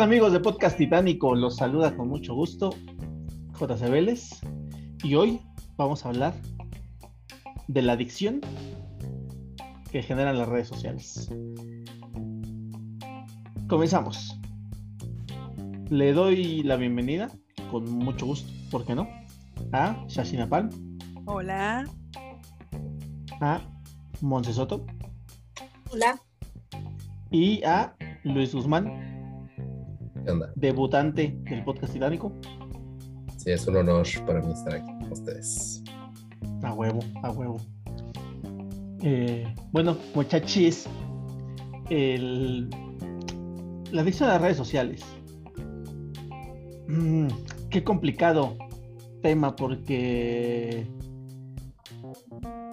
¿Qué tal amigos de Podcast Titánico? Los saluda con mucho gusto JC Vélez y hoy vamos a hablar de la adicción que generan las redes sociales. Comenzamos. Le doy la bienvenida con mucho gusto, ¿por qué no? A Shashina Pan. Hola. A Monse Soto. Hola. Y a Luis Guzmán, ¿Qué onda? debutante del podcast titánico. Sí, es un honor para mí estar aquí con ustedes. A huevo, a huevo. Eh, bueno, muchachis, el, la adicción a las redes sociales. Mm, qué complicado tema porque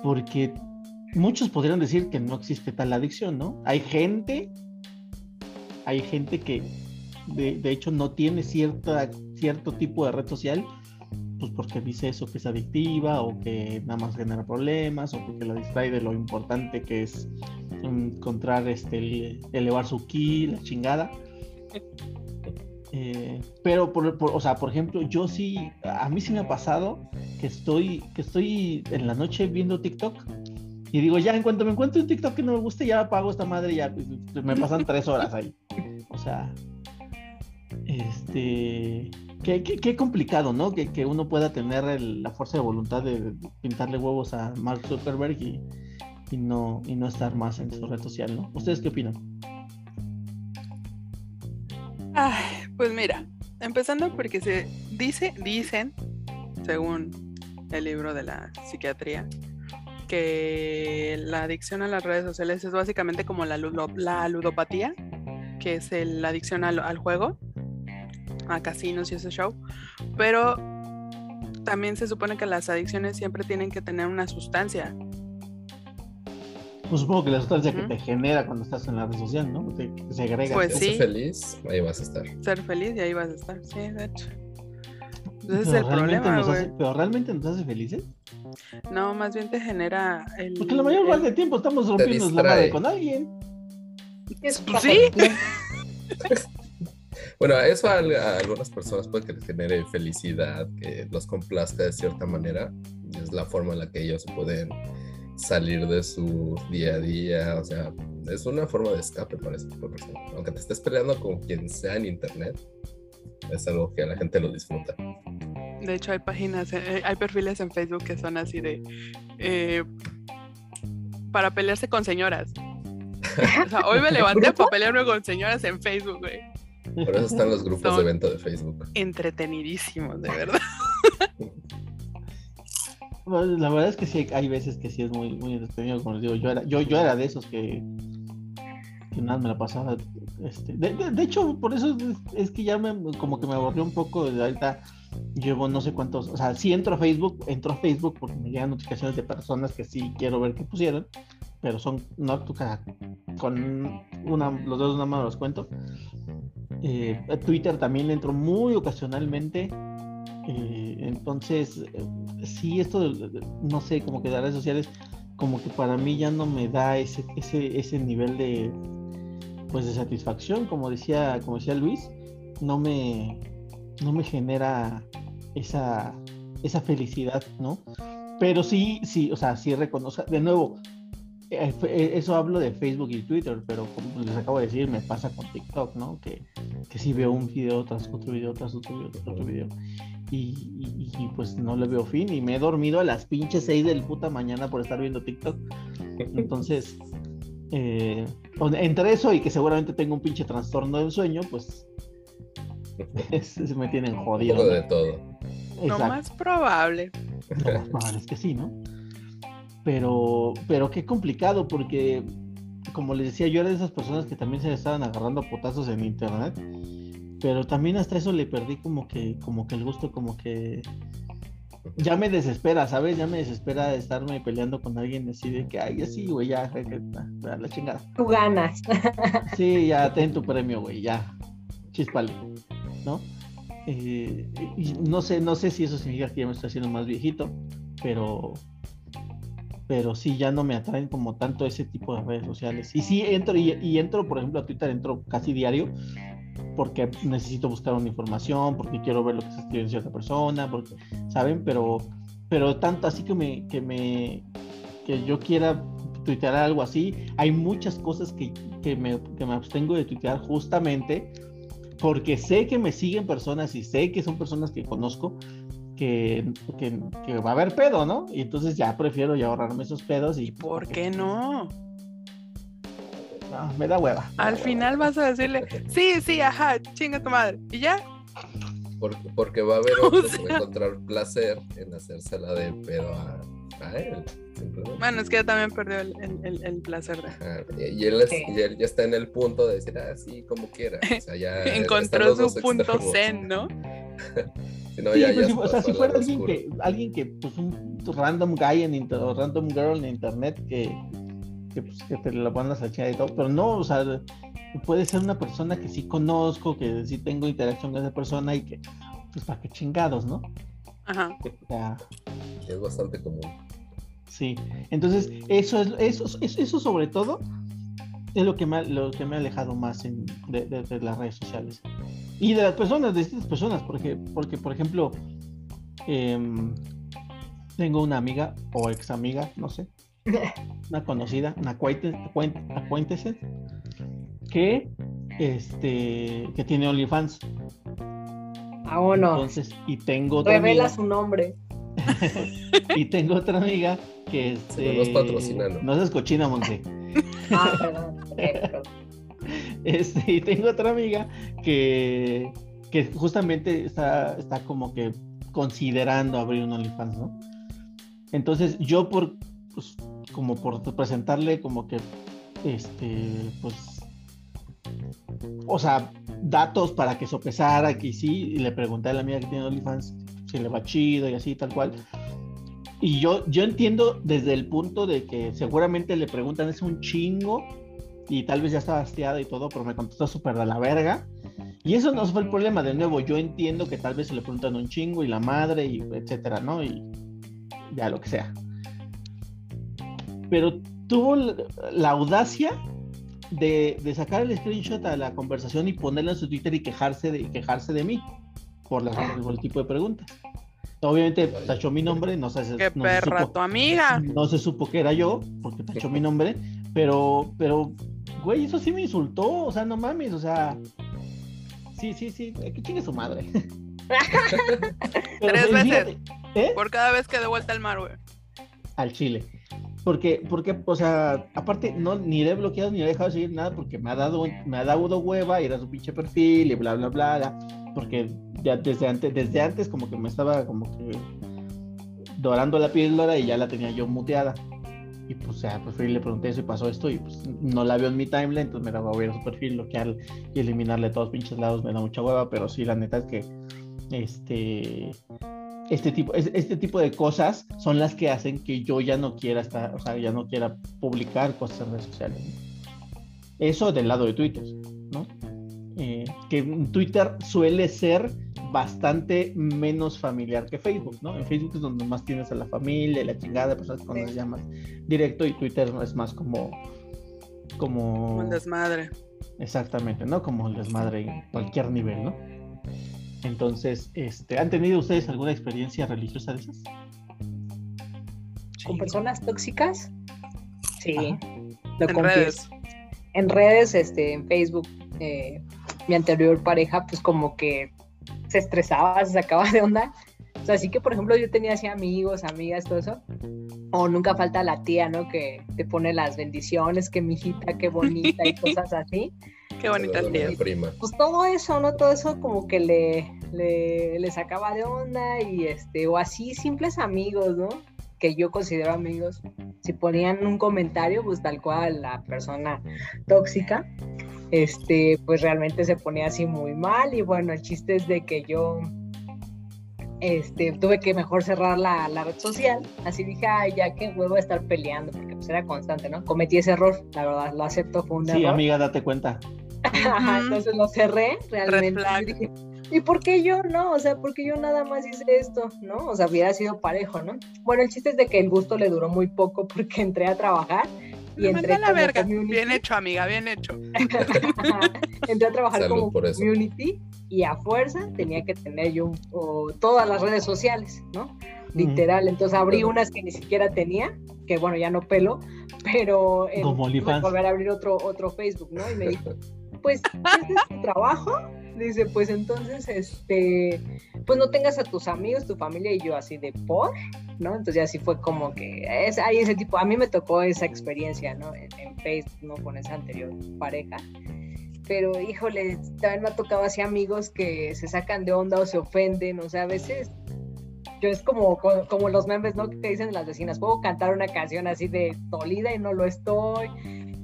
porque muchos podrían decir que no existe tal adicción, ¿no? Hay gente, hay gente que de, de hecho no tiene cierta, cierto tipo de red social pues porque dice eso que es adictiva o que nada más genera problemas o porque lo distrae de lo importante que es encontrar este elevar su ki, la chingada. Eh, pero por, por, o sea, por ejemplo, yo sí, a mí sí me ha pasado que estoy, que estoy en la noche viendo TikTok y digo, ya en cuanto me encuentro un TikTok que no me guste, ya apago esta madre ya pues, me pasan tres horas ahí. O sea, este, qué, qué, qué complicado, ¿no? Que, que uno pueda tener la fuerza de voluntad de pintarle huevos a Mark Zuckerberg y, y, no, y no estar más en su red social, ¿no? ¿Ustedes qué opinan? Ay, pues mira, empezando porque se dice, dicen, según el libro de la psiquiatría, que la adicción a las redes sociales es básicamente como la, la ludopatía, que es la adicción al, juego, a casinos y ese show, pero también se supone que las adicciones siempre tienen que tener una sustancia. Pues supongo que la sustancia que te genera cuando estás en la red social, ¿no? Te, te segrega. Pues sí. Ser feliz, ahí vas a estar. Ser feliz y ahí vas a estar, sí, de hecho. Ese es el problema, güey. ¿Pero realmente nos hace felices? No, más bien te genera el... Porque la mayor parte del tiempo estamos rompiendo la madre con alguien. Pues sí. bueno, eso a, a, algunas personas puede que les genere felicidad, que los complazca de cierta manera. Es la forma en la que ellos pueden salir de su día a día. O sea, es una forma de escape para ese tipo de personas. Aunque te estés peleando con quien sea en internet, es algo que a la gente lo disfruta. De hecho, hay páginas, eh, hay perfiles en Facebook que son así de eh, para pelearse con señoras. O sea, hoy me levanté para pelearme con señoras en Facebook, güey. Por eso están los grupos son de venta de Facebook. Entretenidísimos, de verdad. La verdad es que sí, hay veces que sí es muy, muy entretenido. Como les digo, yo era, yo, yo era de esos que, que nada me la pasaba. Este, de, de, de, hecho, por eso es, es, que ya me, como que me aburrió un poco. De ahorita llevo no sé cuántos. O sea, sí entro a Facebook, entro a Facebook porque me llegan notificaciones de personas que sí quiero ver que pusieron. Pero son, no, con una, los dedos de una mano los cuento. Eh, Twitter también entro muy ocasionalmente. Eh, entonces, eh, sí, esto, no sé, como que de redes sociales, como que para mí ya no me da ese, ese, ese nivel de, pues, de satisfacción, como decía, como decía Luis, no me, no me genera esa, esa felicidad, ¿no? Pero sí, sí, o sea, sí reconozco, de nuevo, eso hablo de Facebook y Twitter, pero como les acabo de decir, me pasa con TikTok, ¿no? Que, que sí veo un video tras otro video, tras otro video, tras otro video. Y, y, y, pues no le veo fin y me he dormido a las pinches 6 del puta mañana por estar viendo TikTok. Entonces, eh, entre eso y que seguramente tengo un pinche trastorno del sueño, pues es, es, me tienen jodido. Un de todo. Exacto. Lo más probable. Lo más probable es que sí, ¿no? Pero, pero qué complicado porque, como les decía, yo era de esas personas que también se estaban agarrando potazos en internet pero también hasta eso le perdí como que como que el gusto como que ya me desespera sabes ya me desespera de estarme peleando con alguien así de que ay así güey ya, ya, ya, la chingada tú ganas. Sí ya ten tu premio güey ya chispale no eh, y no sé no sé si eso significa que ya me estoy haciendo más viejito pero pero sí ya no me atraen como tanto ese tipo de redes sociales. Y sí entro, y, y entro, por ejemplo, a Twitter entro casi diario, porque necesito buscar una información, porque quiero ver lo que se escribe en cierta persona, porque, ¿saben? Pero, pero tanto así que me, que me, que yo quiera tuitear algo así, hay muchas cosas que, que, me, que me abstengo de tuitear justamente porque sé que me siguen personas y sé que son personas que conozco que, que, que va a haber pedo, ¿no? Y entonces ya prefiero ya ahorrarme esos pedos y... ¿Por qué no? No, me da hueva. Al final vas a decirle, sí, sí, ajá, chinga tu madre. ¿Y ya? Porque, porque va a haber O otros que va sea- a encontrar placer en hacérsela de pedo a, a él. Bueno, es que ya también perdió el, el- el- el placer de... Ajá, Y, y él es- Sí. y él ya está en el punto de decir, ah, sí, como quiera. O sea, ya están Encontró su punto extremos. zen, ¿no? Si no, Sí, ya- pues, ya si- o sea, si fuera alguien oscuro. que, alguien que, pues un random guy en inter- o random girl en internet que, que, pues, que te la van a sachar y todo, pero no, o sea, puede ser una persona que sí conozco, que sí tengo interacción con esa persona y que, pues, para qué chingados, ¿no? Ajá. O sea, Es bastante común. sí. Entonces, eso es, eso, eso, eso sobre todo es lo que me ha, lo que me ha alejado más en- de, de- de las redes sociales. Y de las personas, de distintas personas, porque, porque por ejemplo, em, tengo una amiga o ex amiga, no sé, una conocida, una acquaintance, acquaint- acquaintance, que, este, que tiene OnlyFans. Vámonos. Entonces, y tengo otra Revela amiga, su nombre. y tengo otra amiga que este, no nos patrocina, ¿no? no seas cochina, Monse. Ah, perdón. Este, y tengo otra amiga que, que justamente está, está como que considerando abrir un OnlyFans, ¿no? Entonces yo por, pues, como por presentarle como que, este, pues, o sea, datos para que sopesara que sí, y le pregunté a la amiga que tiene OnlyFans si le va chido y así, tal cual. Y yo, yo entiendo desde el punto de que seguramente le preguntan es un chingo y tal vez ya estaba hastiada y todo, pero me contestó súper de la verga. Y eso no fue el problema, de nuevo, yo entiendo que tal vez se le preguntan un chingo y la madre y etcétera, ¿no? Y ya lo que sea. Pero tuvo la, audacia de, de sacar el screenshot a la conversación y ponerlo en su Twitter y quejarse de, y quejarse de mí por, las- por el tipo de preguntas. Obviamente tachó mi nombre, no sé, ¡Qué no se perra supo- tu amiga! no se supo que era yo, porque tachó mi nombre, pero, pero, güey, eso sí me insultó, o sea, no mames, o sea, sí, sí, sí, que chingue su madre. Tres veces. ¿eh? Por cada vez que de vuelta al mar, güey. Al chile. Porque, porque, o sea, aparte, no, ni le he bloqueado ni le he dejado de seguir nada porque me ha dado, me ha dado hueva ir a su pinche perfil y bla, bla, bla, bla, porque ya desde antes, desde antes como que me estaba como que dorando la píldora y ya la tenía yo muteada. Y pues, sea, pues fui y le pregunté y pasó esto y pues no la veo en mi timeline, entonces me la voy a ver a su perfil, bloquear y eliminarle todos los pinches lados, me da mucha hueva, pero sí, la neta es que, este, este tipo, es- este tipo de cosas son las que hacen que yo ya no quiera estar, o sea, ya no quiera publicar cosas en redes sociales. Eso del lado de Twitter, ¿no? Eh, que Twitter suele ser bastante menos familiar que Facebook, ¿no? En Facebook es donde más tienes a la familia, la chingada, personas Sí. ya más directo y Twitter es más como, como, Un desmadre. Exactamente, ¿no? Como el desmadre en cualquier nivel, ¿no? Entonces, este, ¿han tenido ustedes alguna experiencia religiosa de esas? ¿Con personas tóxicas? Sí, Ajá. lo En confieso. redes. En redes, este, en Facebook, eh, mi anterior pareja, pues como que se estresaba, se sacaba de onda. O sea, así que, por ejemplo, yo tenía así amigos, amigas, todo eso. O nunca falta la tía, ¿no? Que te pone las bendiciones, que mi hijita, qué bonita y cosas así. Qué bonita La tía. prima. pues todo eso, ¿no? Todo eso como que le, le, le sacaba de onda y este, o así simples amigos, ¿no? Que yo considero amigos. Si ponían un comentario, pues tal cual la persona tóxica, este, pues realmente se ponía así muy mal y bueno, el chiste es de que yo, este, tuve que mejor cerrar la, la red social, así dije, ay, ya que vuelvo a estar peleando, porque pues era constante, ¿no? Cometí ese error, la verdad, lo acepto, fue un Sí, error. amiga, date cuenta. Entonces lo cerré realmente. flag. y dije, ¿Y por qué yo no? O sea, porque yo nada más hice esto, ¿no? O sea, hubiera sido parejo, ¿no? Bueno, el chiste es de que el gusto le duró muy poco porque entré a trabajar y Me entré a la verga. community. Bien hecho, amiga, bien hecho. entré a trabajar Salud como por eso. community y a fuerza tenía que tener yo o, todas las redes sociales, ¿no? Literal. Entonces abrí unas que ni siquiera tenía, que bueno, ya no pelo, pero en- Como volver a abrir otro, otro Facebook, ¿no? Y me dijo, pues, ¿este es tu trabajo? Dice, pues entonces, este, pues no tengas a tus amigos, tu familia y yo así de por, ¿no? Entonces así fue como que, es, hay ese tipo, a mí me tocó esa experiencia, ¿no? En, en Facebook, ¿no? Con esa anterior pareja. Pero, híjole, también me ha tocado así amigos que se sacan de onda o se ofenden, o sea, a veces yo es como, co- como los memes, ¿no? Que dicen las vecinas, puedo cantar una canción así de dolida y no lo estoy,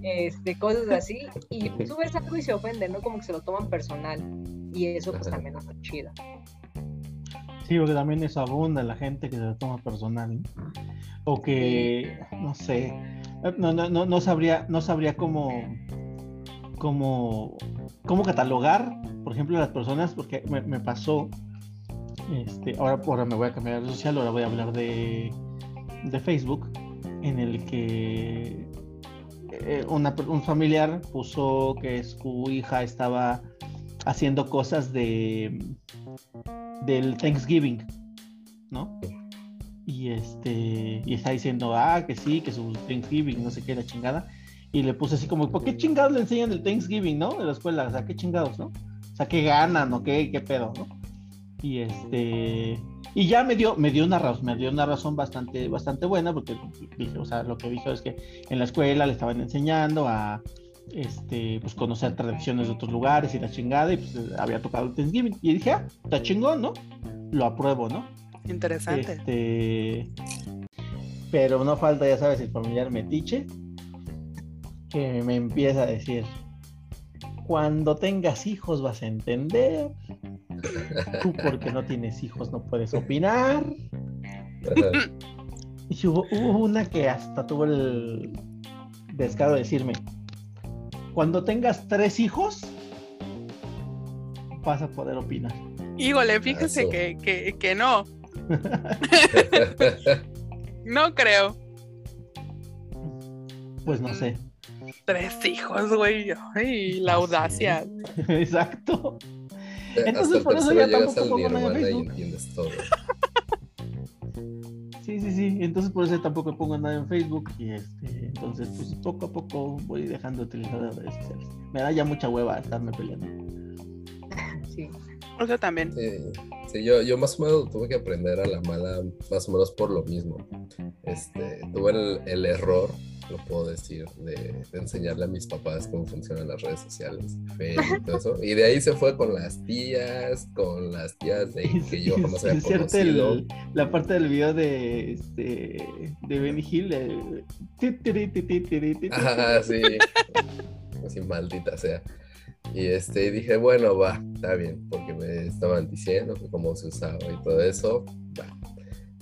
este, cosas así, y subes algo y se ofenden, ¿no? Como que se lo toman personal, y eso pues también está chido. Sí, porque también eso abunda la gente que se lo toma personal. ¿no? O que, no sé, no, no, no, no sabría, no sabría cómo, cómo, cómo catalogar, por ejemplo, a las personas, porque me, me pasó, este, ahora, ahora me voy a cambiar de social, ahora voy a hablar de, de Facebook, en el que eh, un familiar puso que su hija estaba haciendo cosas de del Thanksgiving, ¿no? Y este y está diciendo, ah, que sí, que su Thanksgiving, no sé qué, la chingada. Y le puse así como, ¿por qué chingados le enseñan el Thanksgiving, no? De la escuela, o sea, ¿qué chingados, no? O sea, ¿qué ganan o qué, qué pedo, no? Y este y ya me dio me dio una razón, me dio una razón bastante bastante buena porque dije, o sea, lo que dijo es que en la escuela le estaban enseñando a este, pues conocer tradiciones de otros lugares y la chingada, y pues había tocado el Thanksgiving. Y dije, ah, está chingón, ¿no? Lo apruebo, ¿no? Interesante. Este, pero no falta, ya sabes, el familiar metiche que me empieza a decir, cuando tengas hijos vas a entender, tú porque no tienes hijos no puedes opinar. Y hubo, hubo una que hasta tuvo el descaro de decirme, cuando tengas tres hijos, vas a poder opinar. Híjole, fíjese Aso. que, que, que no. No creo. Pues no sé. Tres hijos, güey. Ay, la audacia. Exacto. Hasta Entonces, por eso ya tampoco pongo nada en y Facebook. Sí, sí, sí. Entonces por eso tampoco pongo nada en Facebook. Y este, entonces, pues poco a poco voy dejando de utilizar las redes sociales. Me da ya mucha hueva estarme peleando. Sí. Eso también. Sí, sí, yo, yo más o menos tuve que aprender a la mala, más o menos por lo mismo. Este, tuve el, el error, lo puedo decir, de, de enseñarle a mis papás cómo funcionan las redes sociales, Facebook y todo eso. Y de ahí se fue con las tías, con las tías de que yo jamás había Inserte conocido. el- la parte del video de este de Benny Hill. Ajá, sí. Así maldita sea. Y este dije, bueno, va, está bien, porque me estaban diciendo que cómo se usaba y todo eso. Va.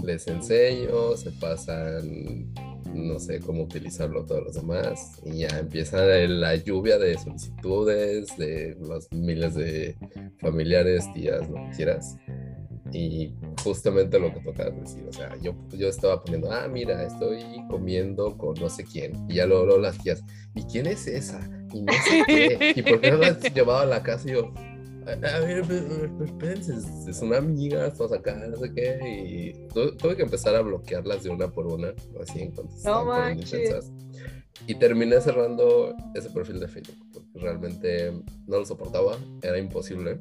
Les enseño, se pasan, no sé cómo utilizarlo todos los demás. Y ya empieza la lluvia de solicitudes, de los miles de familiares, tías, lo que quieras. Y justamente lo que tocaba decir, o sea, yo, yo estaba poniendo, ah, mira, estoy comiendo con no sé quién. Y ya luego, luego las tías, ¿y quién es esa? Y no sé qué. ¿Y por qué no la has llevado a la casa? Y yo, a, a ver, espérense, es, es una amiga, estamos acá, no sé qué. Y tu- tuve que empezar a bloquearlas de una por una, así en cuanto poniendo manches. Y terminé cerrando ese perfil de Facebook, porque realmente no lo soportaba, era imposible.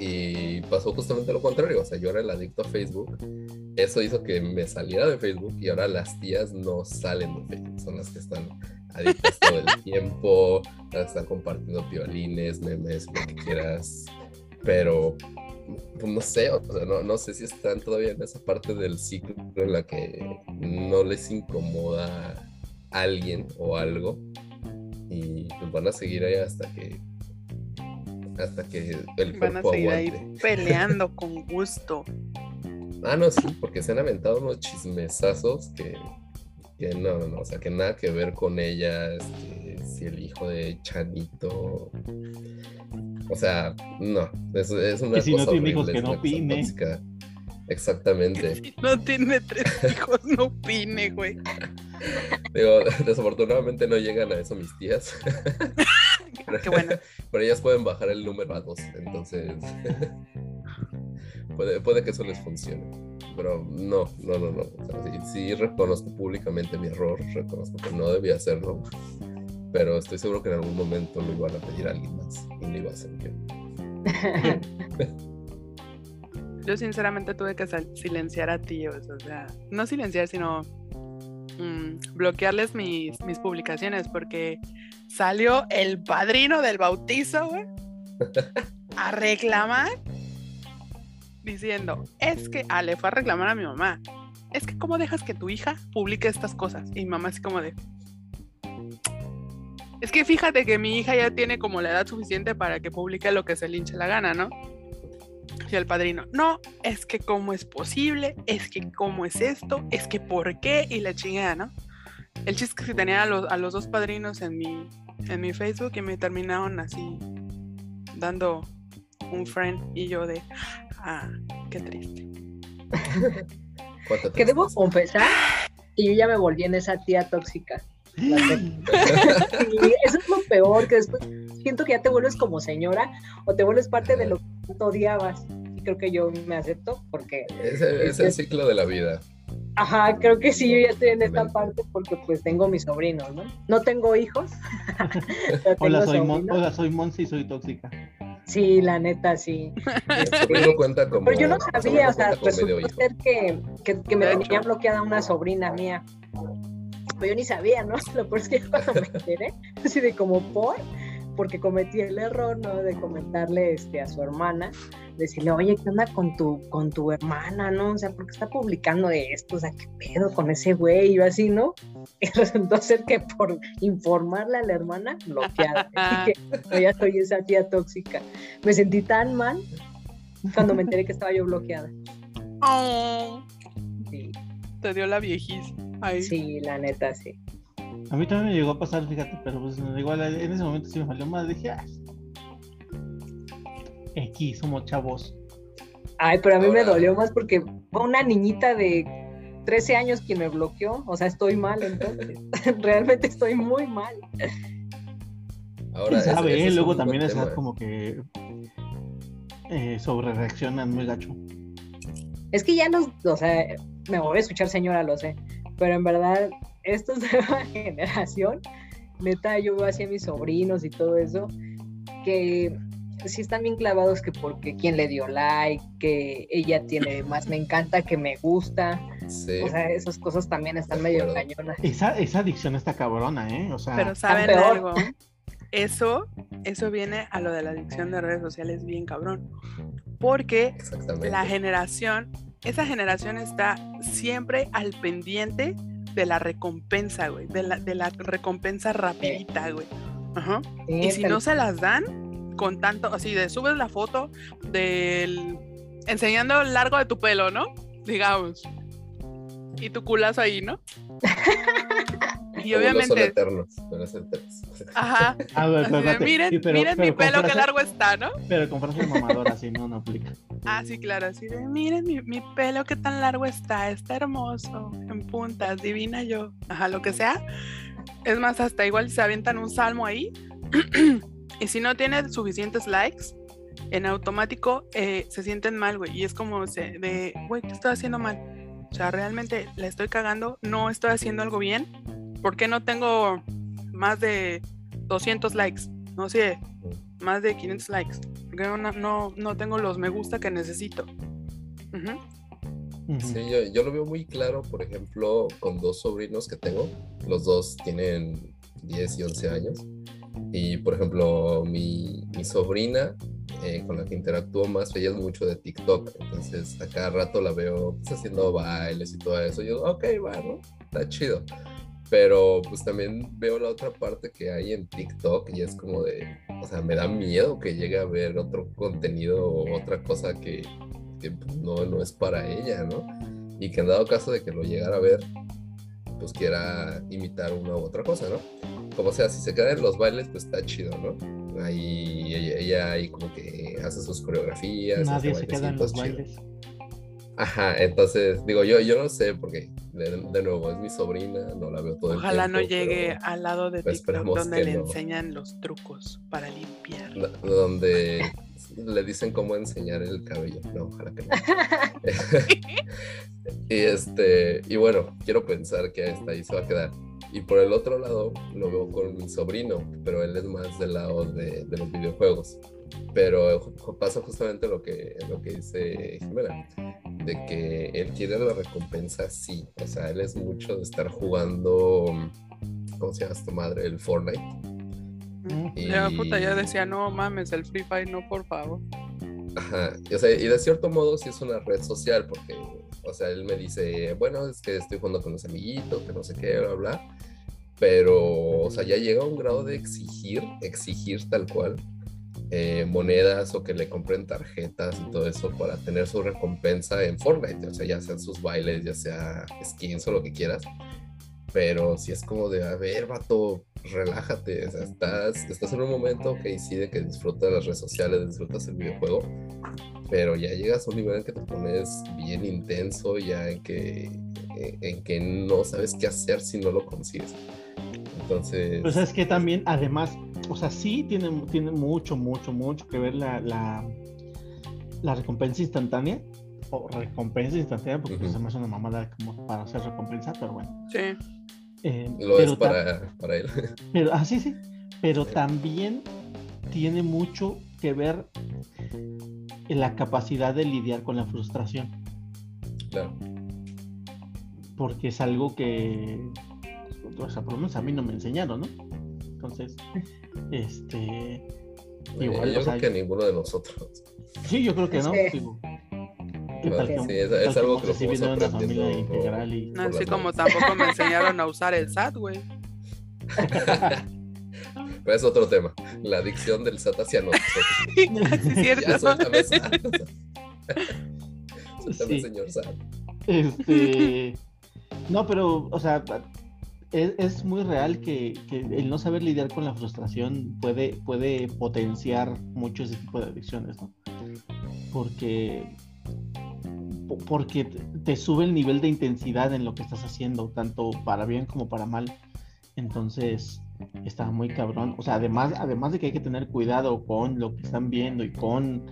Y pasó justamente lo contrario, o sea, yo era el adicto a Facebook. Eso hizo que me saliera de Facebook y ahora las tías no salen de Facebook, son las que están adictas todo el tiempo, están compartiendo violines, memes, lo que quieras. Pero, pues no sé, o sea, no, no sé si están todavía en esa parte del ciclo en la que no les incomoda alguien o algo y pues van a seguir ahí hasta que hasta que el Van a seguir aguante. ahí peleando con gusto. Ah, no, sí, porque se han aventado unos chismesazos que, que no, no, no, o sea, que nada que ver con ella, este, si el hijo de Chanito. O sea, no, es, es una Y si no cosa tiene hijos, horrible, que es no opine. tóxica. Exactamente. Si no tiene tres hijos, no opine, güey. Digo, desafortunadamente no llegan a eso mis tías. Qué bueno. Pero ellas pueden bajar el número a dos, entonces puede, puede que eso les funcione. Pero no, no, no, no. O sea, sí, sí reconozco públicamente mi error, reconozco que no debía hacerlo, pero estoy seguro que en algún momento lo iban a pedir a alguien más y no iba a ser yo. Yo sinceramente tuve que silenciar a tíos, o sea, no silenciar, sino mm, bloquearles mis, mis publicaciones porque salió el padrino del bautizo, güey, a reclamar diciendo, es que, ah, le fue a reclamar a mi mamá, es que cómo dejas que tu hija publique estas cosas. Y mi mamá así como de... Es que fíjate que mi hija ya tiene como la edad suficiente para que publique lo que se le hinche la gana, ¿no? Y el padrino, no, es que cómo es posible, es que cómo es esto, es que por qué, y la chingada, ¿no? El chiste es que tenía a los, a los dos padrinos en mi, en mi Facebook y me terminaron así dando un friend y yo de, ah, qué triste. ¿Cuánto Que debo confesar que yo ya me volví en esa tía tóxica. Eso es lo peor, que después siento que ya te vuelves como señora o te vuelves parte de lo que tanto odiabas. Y creo que yo me acepto porque, es el ciclo de la vida. Ajá, creo que sí, yo ya estoy en esta parte porque pues tengo mis sobrinos, ¿no? No tengo hijos. Hola, soy, Mon. Hola, soy Monse y soy tóxica. Sí, la neta, sí. Sobrino cuenta como. Pero yo no sabía, o sea, resultó ser que, que, que me tenía bloqueada una sobrina mía. Pero yo ni sabía, ¿no? Lo peor es que cuando me enteré, así de como por, porque cometí el error, ¿no? De comentarle este, a su hermana, decirle, oye, ¿qué onda con tu, con tu hermana, no? O sea, ¿por qué está publicando esto? O sea, ¿qué pedo con ese güey? Y yo así, ¿no? Y resultó ser que por informarle a la hermana, bloqueada. Dije, no, ya soy esa tía tóxica. Me sentí tan mal cuando me enteré que estaba yo bloqueada. Oh, Sí, te dio la viejiz. Ay, sí, la neta, sí. A mí también me llegó a pasar, fíjate, pero pues igual en ese momento sí me valió más. Dije, ay, X, somos chavos. Ay, pero a mí me dolió más porque fue una niñita de 13 años quien me bloqueó. O sea, estoy mal entonces. Realmente estoy muy mal. Ahora, ¿Quién ese- sabe? ese eh? es Luego también tema. como que eh, sobre reaccionan muy gacho. Es que ya los, o sea, me voy a escuchar señora, lo sé. Pero en verdad, esta nueva generación, neta, yo veo así a mis sobrinos y todo eso, que sí están bien clavados que porque quién le dio like, que ella tiene más me encanta que me gusta. Sí. O sea, esas cosas también están medio cañonas. Esa, esa adicción está cabrona, ¿eh? O sea, Pero saben peor. algo. Eso, eso viene a lo de la adicción de redes sociales bien cabrón. Porque la generación, esa generación está siempre al pendiente de la recompensa, güey. De la, de la recompensa rapidita, güey. Ajá. Y si no se las dan con tanto, así de subes la foto del enseñando el largo de tu pelo, ¿no? Digamos. Y tu culazo ahí, ¿no? Y no son obviamente, eternos, pero es eternos. ajá, a ver, así de, miren, sí, pero- miren mi pero pelo, qué largo está, ¿no? Pero con frases mamadoras, sí, no, no aplica. Ah, sí, claro, así de, miren mi, mi pelo, qué tan largo está, está hermoso, en puntas, divina yo, ajá, lo que sea. Es más, hasta igual se avientan un salmo ahí, y si no tiene suficientes likes, en automático eh, se sienten mal, güey, y es como se, de, güey, ¿qué estoy haciendo mal? O sea, realmente la estoy cagando, no estoy haciendo algo bien, ¿por qué no tengo más de 200 likes? No sé, más de 500 likes. Porque no, no, no tengo los me gusta que necesito. Ujú. Ujú. Sí, yo, yo lo veo muy claro, por ejemplo, con dos sobrinos que tengo. Los dos tienen 10 y 11 años. Y, por ejemplo, mi, sobrina, eh, con la que interactúo más, ella es mucho de TikTok. Entonces, a cada rato la veo pues, haciendo bailes y todo eso. Y yo, ok, va, ¿no? Está chido. Pero, pues también veo la otra parte que hay en TikTok y es como de, o sea, me da miedo que llegue a ver otro contenido o otra cosa que, que pues, no, no es para ella, ¿no? Y que en dado caso de que lo llegara a ver, pues quiera imitar una u otra cosa, ¿no? Como sea, si se queda en los bailes, pues está chido, ¿no? Ahí ella, ella ahí como que hace sus coreografías. Nadie se queda en los bailes. Ajá, entonces, digo, yo, yo no sé, porque de, de nuevo es mi sobrina, no la veo todo el Ojalá no tiempo, llegue pero al lado de pues TikTok donde le no. enseñan los trucos para limpiar. do- donde le dicen cómo enseñar el cabello. No, ojalá que no. y este, y bueno, quiero pensar que hasta ahí se va a quedar. Y por el otro lado, lo veo con mi sobrino, pero él es más del lado de, de los videojuegos. Pero pasa justamente lo que, lo que dice Jimena, de que él quiere la recompensa, sí. O sea, él es mucho de estar jugando, ¿cómo se llama esta madre? El Fortnite. Mm. Ya, puta, ya decía, no mames, el Free Fire, no, por favor. Ajá, y, o sea, y de cierto modo sí es una red social, porque, o sea, él me dice, bueno, es que estoy jugando con los amiguitos, que no sé qué, bla, bla, pero, o sea, ya llega a un grado de exigir, exigir tal cual, eh, monedas o que le compren tarjetas y todo eso para tener su recompensa en Fortnite, o sea, ya sean sus bailes, ya sea skins o lo que quieras, pero si es como de, a ver, vato, relájate, o sea, estás, estás en un momento que sí de que disfrutas las redes sociales, disfrutas el videojuego, pero ya llegas a un nivel en que te pones bien intenso, ya en que, en, en que no sabes qué hacer si no lo consigues. Entonces, Pues es que también, además, o sea, sí tiene, tiene mucho, mucho, mucho que ver la, la, la recompensa instantánea. O recompensa instantánea, porque pues, Ujú. se me hace una mamada como para hacer recompensa, pero bueno. Sí. Eh, lo pero es para, para él. Pero, ah, sí, sí. Pero también tiene mucho que ver en la capacidad de lidiar con la frustración. claro. Porque es algo que, o sea, por lo menos a mí no me enseñaron, ¿no? Entonces, este. Igual, Eh, yo o sea, creo que ninguno de nosotros. Sí, yo creo que no. Sí. digo, ¿qué No, tal sí, que- es- algo que lo aprendiendo y. No, así como tampoco me enseñaron a usar el SAT, güey. Pero es otro tema. La adicción del SAT hacia nosotros. Sí, Ya, cierto. suéltame SAT. Suéltame, Sí. señor SAT. Este. No, pero, o sea, es, es muy real que, que el no saber lidiar con la frustración puede, puede potenciar mucho ese tipo de adicciones, ¿no? Porque, po- porque te- sube el nivel de intensidad en lo que estás haciendo, tanto para bien como para mal. Entonces, está muy cabrón. O sea, además, además de que hay que tener cuidado con lo que están viendo y con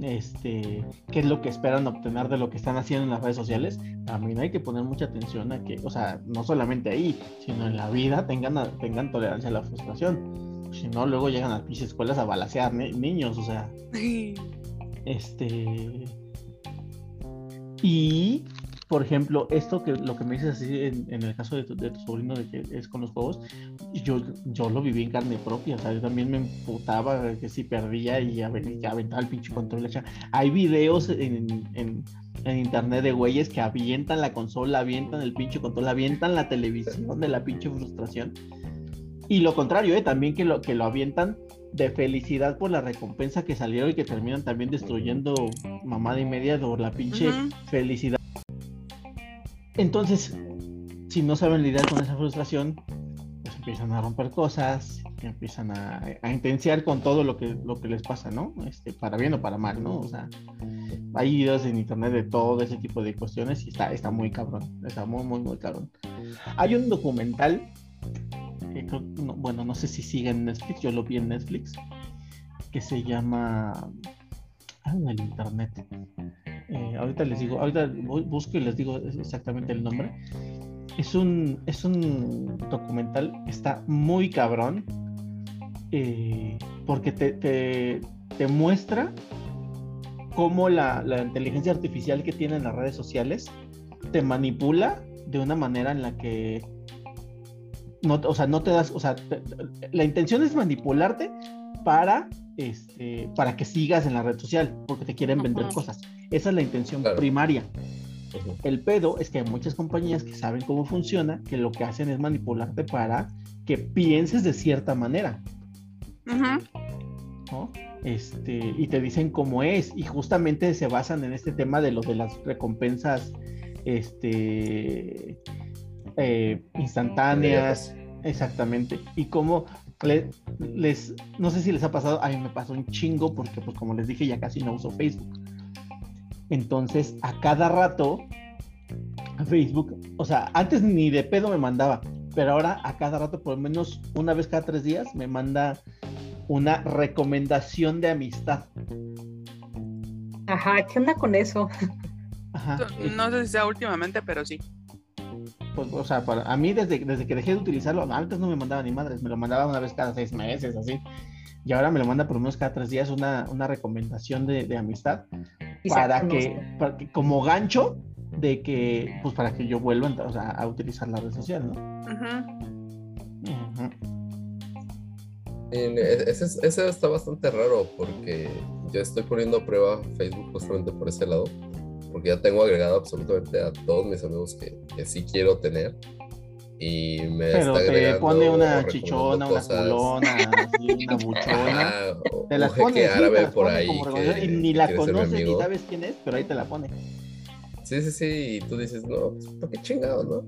este qué es lo que esperan obtener de lo que están haciendo en las redes sociales, también hay que poner mucha atención a que, o sea, no solamente ahí, sino en la vida tengan, tengan tolerancia a la frustración. Si no, luego llegan a las escuelas a balasear ni- niños, o sea, este. Y, por ejemplo, esto que lo que me dices así en, el caso de tu, de tu sobrino de que es con los juegos, yo, yo lo viví en carne propia, o sea, yo también me emputaba que si perdía y aventaba el pinche control. Hay videos en, en, en internet de güeyes que avientan la consola, avientan el pinche control, avientan la televisión de la pinche frustración. Y lo contrario, ¿eh? también que lo, que lo avientan de felicidad por la recompensa que salieron y que terminan también destruyendo mamada y media por la pinche Ujú. felicidad. Entonces, si no saben lidiar con esa frustración, pues empiezan a romper cosas, empiezan a, a intensiar con todo lo que, lo que les pasa, ¿no? Este, para bien o para mal, ¿no? O sea, hay videos en internet de todo ese tipo de cuestiones y está, está muy cabrón, está muy, muy, muy cabrón. Hay un documental, bueno, no sé si sigue en Netflix, yo lo vi en Netflix, que se llama... Ah, en el internet. Eh, ahorita les digo, ahorita bu- busco y les digo exactamente el nombre. Es un, es un documental está muy cabrón eh, porque te, te, te muestra cómo la, la inteligencia artificial que tienen las redes sociales te manipula de una manera en la que no, o sea, no te das, o sea, te- la intención es manipularte para este, para que sigas en la red social, porque te quieren vender cosas. Esa es la intención Claro. primaria. El pedo es que hay muchas compañías que saben cómo funciona, que lo que hacen es manipularte para que pienses de cierta manera. ¿no? Este, y te dicen cómo es, y justamente se basan en este tema de lo de las recompensas este, eh, instantáneas, Exactamente. Y como le- les, no sé si les ha pasado, a mí me pasó un chingo porque pues como les dije ya casi no uso Facebook. Entonces a cada rato Facebook, o sea, antes ni de pedo me mandaba, pero ahora a cada rato, por lo menos una vez cada tres días, me manda una recomendación de amistad. Ajá, ¿qué onda con eso? Ajá. No sé si sea últimamente, pero sí. Pues, o sea, para, a mí desde, desde que dejé de utilizarlo, antes no me mandaba ni madres, me lo mandaba una vez cada seis meses, así. Y ahora me lo manda por lo menos cada tres días una, una recomendación de, de amistad para que, para que- como gancho de que, pues para que yo vuelva a entrar, o sea, a utilizar la red social, ¿no? En- e- Ese, es- ese está bastante raro porque yo estoy poniendo a prueba Facebook justamente por ese lado, porque ya tengo agregado absolutamente a todos mis amigos que, que sí quiero tener y me Pero está te pone una chichona, una cosas. culona, así, una buchona. O Te las pone, sí, te árabe las por pone ahí como que- y ni la conoces ni sabes quién es, pero ahí te la pone. Sí, sí, sí, y tú dices, no, pues, ¿por qué chingado, no?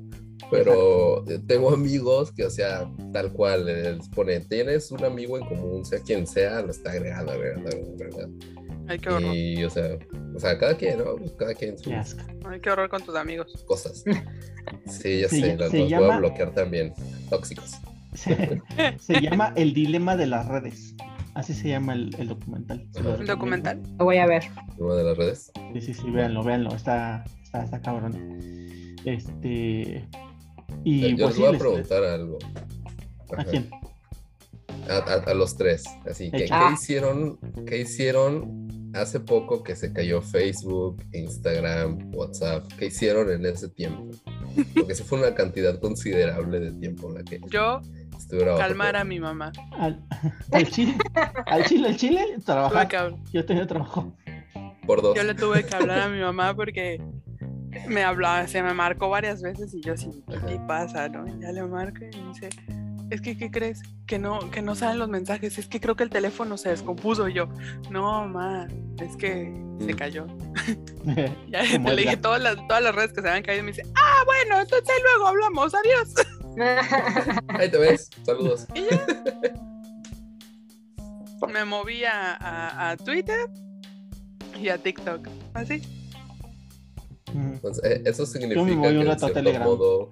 Pero eh, tengo amigos que, o sea, tal cual, eh, les pone, tienes un amigo en común, sea quien sea, lo está agregando, agregando, agregando. Ay, qué horror. Y, o sea, o sea, cada quien, ¿no? Pues, Cada quien sus Qué asco. Ay, qué horror con tus amigos. cosas. Sí, ya Se- sé, los, se los voy a bloquear también. Tóxicos. Se, se llama El Dilema de las Redes. Así se llama el, el documental. Se lo Ajá. ¿El recomiendo. documental? Lo voy a ver. Una de las redes. Sí, sí, sí, véanlo, véanlo. Está, está, está cabrón. Este. Y Eh, Yo pues les sí, voy a les- preguntar algo. ¿A quién? A, a- a los tres. Así que. ¿qué Ah. hicieron? ¿Qué hicieron hace poco que se cayó Facebook, Instagram, WhatsApp? ¿Qué hicieron en ese tiempo? Porque se fue una cantidad considerable de tiempo en la que Yo, bajo calmar todo. a mi mamá. Al, al Chile. Al Chile, al Chile, trabajar. Yo tenía trabajo. Por dos. yo le tuve que hablar a mi mamá porque me hablaba, se me marcó varias veces y yo así, ¿qué pasa? ¿no? Ya le marco y me dice, es que, ¿qué crees? Que no, que no salen los mensajes, es que creo que el teléfono se descompuso. Y yo, no, mamá, es que se Mm. cayó. Ya Como le dije todas las, todas las redes que se habían caído y me dice, ah, bueno, entonces luego hablamos, adiós. Ahí te ves. Saludos. Y ya. Me moví a, a- a Twitter y a TikTok. Así. Ujú. Entonces, eh, eso significa voy un que a Telegram. modo,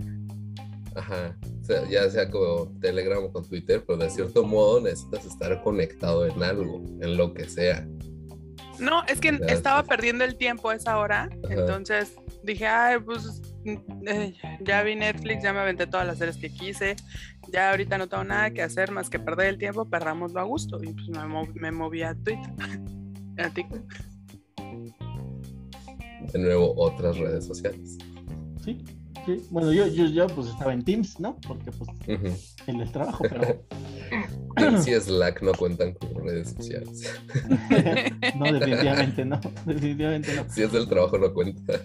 ajá, o sea, ya sea como Telegram o con Twitter, pero de cierto modo necesitas estar conectado en algo, en lo que sea. No, es que Ya, estaba sí. perdiendo el tiempo a esa hora. Ajá. Entonces dije, ay, pues mm, eh, ya vi Netflix, ya me aventé todas las series que quise. Ya ahorita no tengo nada que hacer más que perder el tiempo, perdámoslo a gusto. Y pues me, mov- me moví a Twitter, a TikTok. De nuevo, otras redes sociales. Sí, sí. Bueno, yo, yo, yo pues estaba en Teams, ¿no? Porque pues Ujú. en el trabajo, pero Teams y Slack no cuentan como redes sociales. no, definitivamente no. Definitivamente no. Si es del trabajo, no cuenta.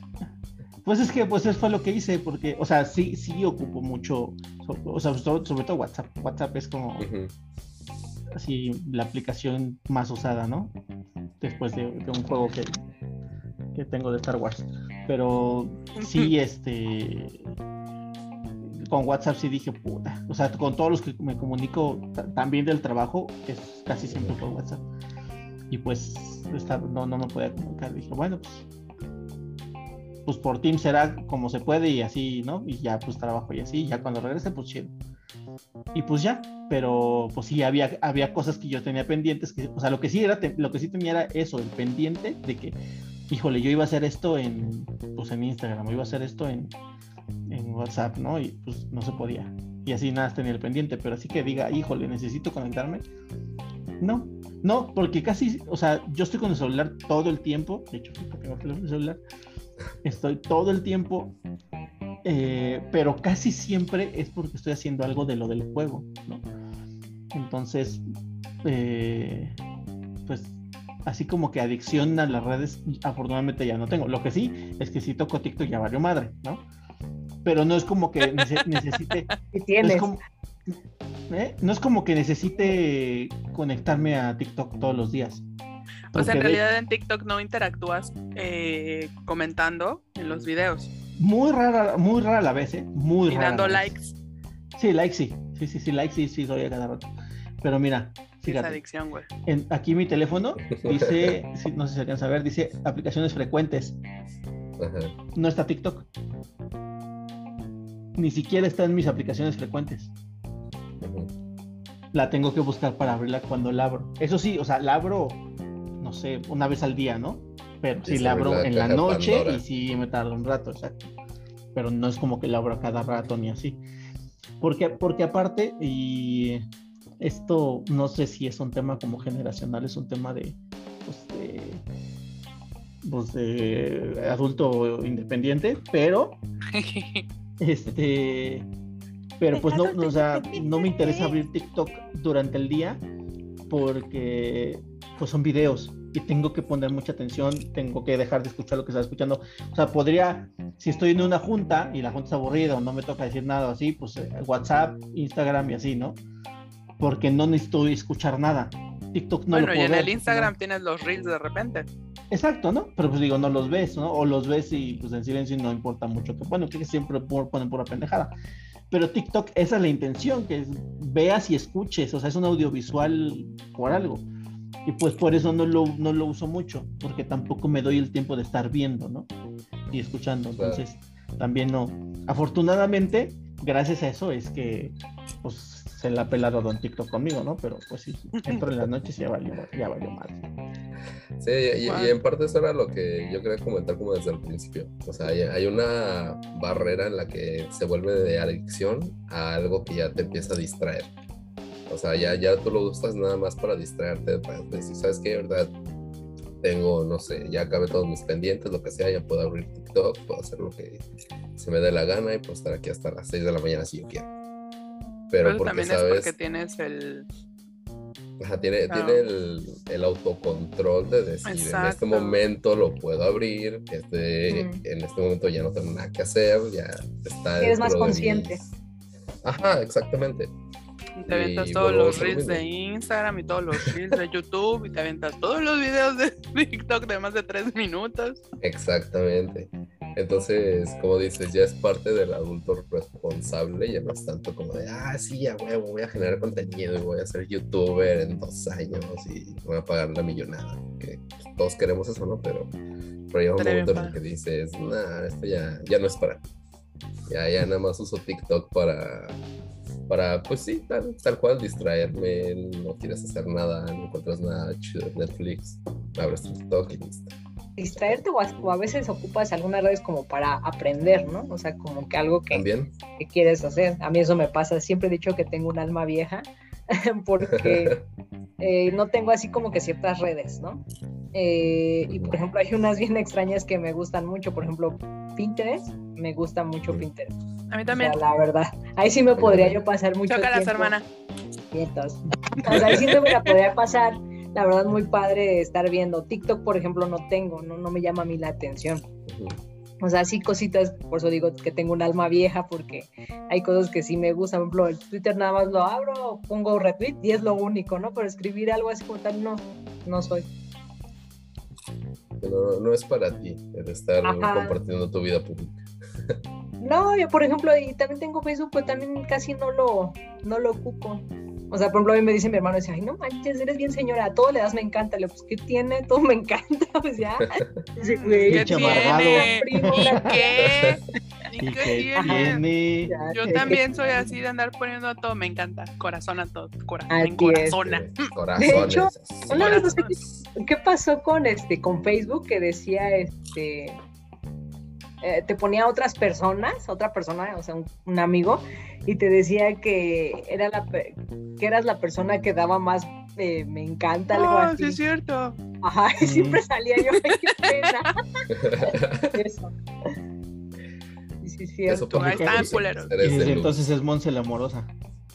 Pues es que pues eso fue lo que hice, porque, o sea, sí, sí ocupo mucho, o sea, sobre, sobre todo WhatsApp. WhatsApp es como así la aplicación más usada, ¿no? Después de, de un juego que, que tengo de Star Wars. Pero sí, este, con WhatsApp sí dije, puta, o sea, con todos los que me comunico ta- también del trabajo, es casi siempre por WhatsApp. Y pues esta- no, no me podía comunicar. Dije, bueno, pues, pues por Teams será como se puede y así, ¿no? Y ya pues trabajo y así, ya cuando regrese, pues chido. Y pues ya, pero pues sí, había, había cosas que yo tenía pendientes, que, o sea, lo que sí era, lo que sí tenía era eso, el pendiente de que, híjole, yo iba a hacer esto en, pues en Instagram, o iba a hacer esto en, en WhatsApp, ¿no? Y pues no se podía. Y así nada tenía el pendiente, pero así que diga, híjole, necesito conectarme. No, no, porque casi, o sea, yo estoy con el celular todo el tiempo, de hecho, tengo el celular, estoy todo el tiempo, eh, pero casi siempre es porque estoy haciendo algo de lo del juego, ¿no? Entonces, eh, pues así como que adicción a las redes, afortunadamente ya no tengo. Lo que sí es que si toco TikTok ya valió madre, ¿no? Pero no es como que nece- necesite ¿Qué no tienes? es, como, ¿eh? no es como que necesite conectarme a TikTok todos los días. O sea, en de- realidad en TikTok no interactúas eh, comentando en los videos muy rara, muy rara la vez, ¿eh? Muy y rara. dando la vez. likes. Sí, like sí. Sí, sí, sí, like, sí, sí, doy a cada rato. Pero mira, Es fíjate, adicción, güey. en- aquí mi teléfono dice, no sé si alcanza a ver, dice aplicaciones frecuentes. Ajá. No está TikTok. Ni siquiera está en mis aplicaciones frecuentes. La tengo que buscar para abrirla cuando la abro. Eso sí, o sea, la abro, no sé, una vez al día, ¿no? Pero Sí, sí la se abro la en la noche Pandora. y sí me tarda un rato, exacto. Pero no es como que la abro a cada rato ni así. Porque, porque aparte, y esto no sé si es un tema como generacional, es un tema de, pues, de, pues, de adulto independiente, pero este, pero pues no, no, o sea, no me interesa abrir TikTok durante el día porque pues son videos y tengo que poner mucha atención, tengo que dejar de escuchar lo que estaba escuchando. O sea, podría, si estoy en una junta y la junta es aburrida o no me toca decir nada así, pues eh, WhatsApp, Instagram y así, ¿no? Porque no necesito escuchar nada. TikTok no lo bueno, y puedo en ver, el Instagram ¿no? tienes los reels de repente. Exacto, ¿no? Pero pues digo, no los ves, ¿no? O los ves y pues en silencio y no importa mucho. Que bueno, que siempre ponen pura pendejada. Pero TikTok, esa es la intención, que es- veas y escuches, o sea, es un audiovisual por algo. Y pues por eso no lo, no lo uso mucho, porque tampoco me doy el tiempo de estar viendo, ¿no? Y escuchando. Claro. Entonces, también no. Afortunadamente, gracias a eso es que pues se la ha pelado Don TikTok conmigo, ¿no? Pero pues sí, entro en las noches y ya valió, ya valió mal. Sí, y, y- y en parte eso era lo que yo quería comentar como desde el principio. O sea, hay, hay una barrera en la que se vuelve de adicción a algo que ya te empieza a distraer. O sea, ya, ya tú lo usas nada más para distraerte, para decir, ¿sabes qué? ¿Verdad? Tengo, no sé, ya acabé todos mis pendientes, lo que sea, ya puedo abrir TikTok, puedo hacer lo que se me dé la gana y puedo estar aquí hasta las 6 de la mañana si yo quiero. Pero porque también sabes... es porque tienes el. Ajá, tiene, tiene el, el autocontrol de decir, en este momento lo puedo abrir, este, Mm. en este momento ya no tengo nada que hacer, ya está Eres más consciente. mis- Ajá, exactamente. Te avientas Y todos los a lo reels de. Instagram y todos los reels de YouTube y te avientas todos los videos de TikTok de más de tres minutos. Exactamente. Entonces, como dices, ya es parte del adulto responsable, ya no es tanto como de, ah, sí, ya huevo, voy a generar contenido y voy a ser youtuber en dos años y voy a pagar la millonada. Que pues, todos queremos eso, ¿no? Pero, pero llega un momento en el que dices, nah, esto ya, ya no es para mí. Ya, ya nada más uso TikTok para, para pues sí, tal, tal cual, distraerme, no quieres hacer nada, no encuentras nada chido en Netflix, abres TikTok y listo. Distraerte o a, o a veces ocupas algunas redes como para aprender, ¿no? O sea, como que algo que, También. que quieres hacer. A mí eso me pasa. Siempre he dicho que tengo un alma vieja porque eh, no tengo así como que ciertas redes, ¿no? Eh, y por ejemplo, hay unas bien extrañas que me gustan mucho. Por ejemplo, Pinterest. Me gusta mucho. Pinterest. A mí O también. sea, la verdad. Ahí sí me podría yo pasar mucho Chócalas, tiempo. hermana. Quietos. O sea, ahí sí me la podría pasar. La verdad, muy padre estar viendo. TikTok, por ejemplo, no tengo, no, no me llama a mí la atención. O sea, sí cositas, por eso digo que tengo un alma vieja, porque hay cosas que sí me gustan. Por ejemplo, el Twitter nada más lo abro, pongo retweet y es lo único, ¿no? Pero escribir algo así como tal, no, no soy. no, no es para ti el estar Ajá. compartiendo tu vida pública. No, yo por ejemplo, y también tengo Facebook, pero también casi no lo, no lo ocupo. O sea, por ejemplo, a mí me dice mi hermano, dice, ay, no manches, eres bien señora, a todo le das me encanta. Le digo, pues, ¿qué tiene? Todo me encanta, pues ya. Dice, güey, ¿Qué tiene? prima, ¿Y una qué? ¿Y qué tiene? Ya, Yo también soy así de andar poniendo a todo, me encanta. Corazón a todo, corazón, corazona. De hecho. Una vez no sé qué, qué pasó con este con Facebook que decía este eh, te ponía a otras personas, otra persona, o sea, un, un amigo, y te decía que era la que eras la persona que daba más eh, me encanta, algo Ah, así. sí es cierto. Ajá, y Mm. siempre salía yo, ay, qué pena. Eso. Sí, sí, sí. Eso desde entonces es Monse la amorosa.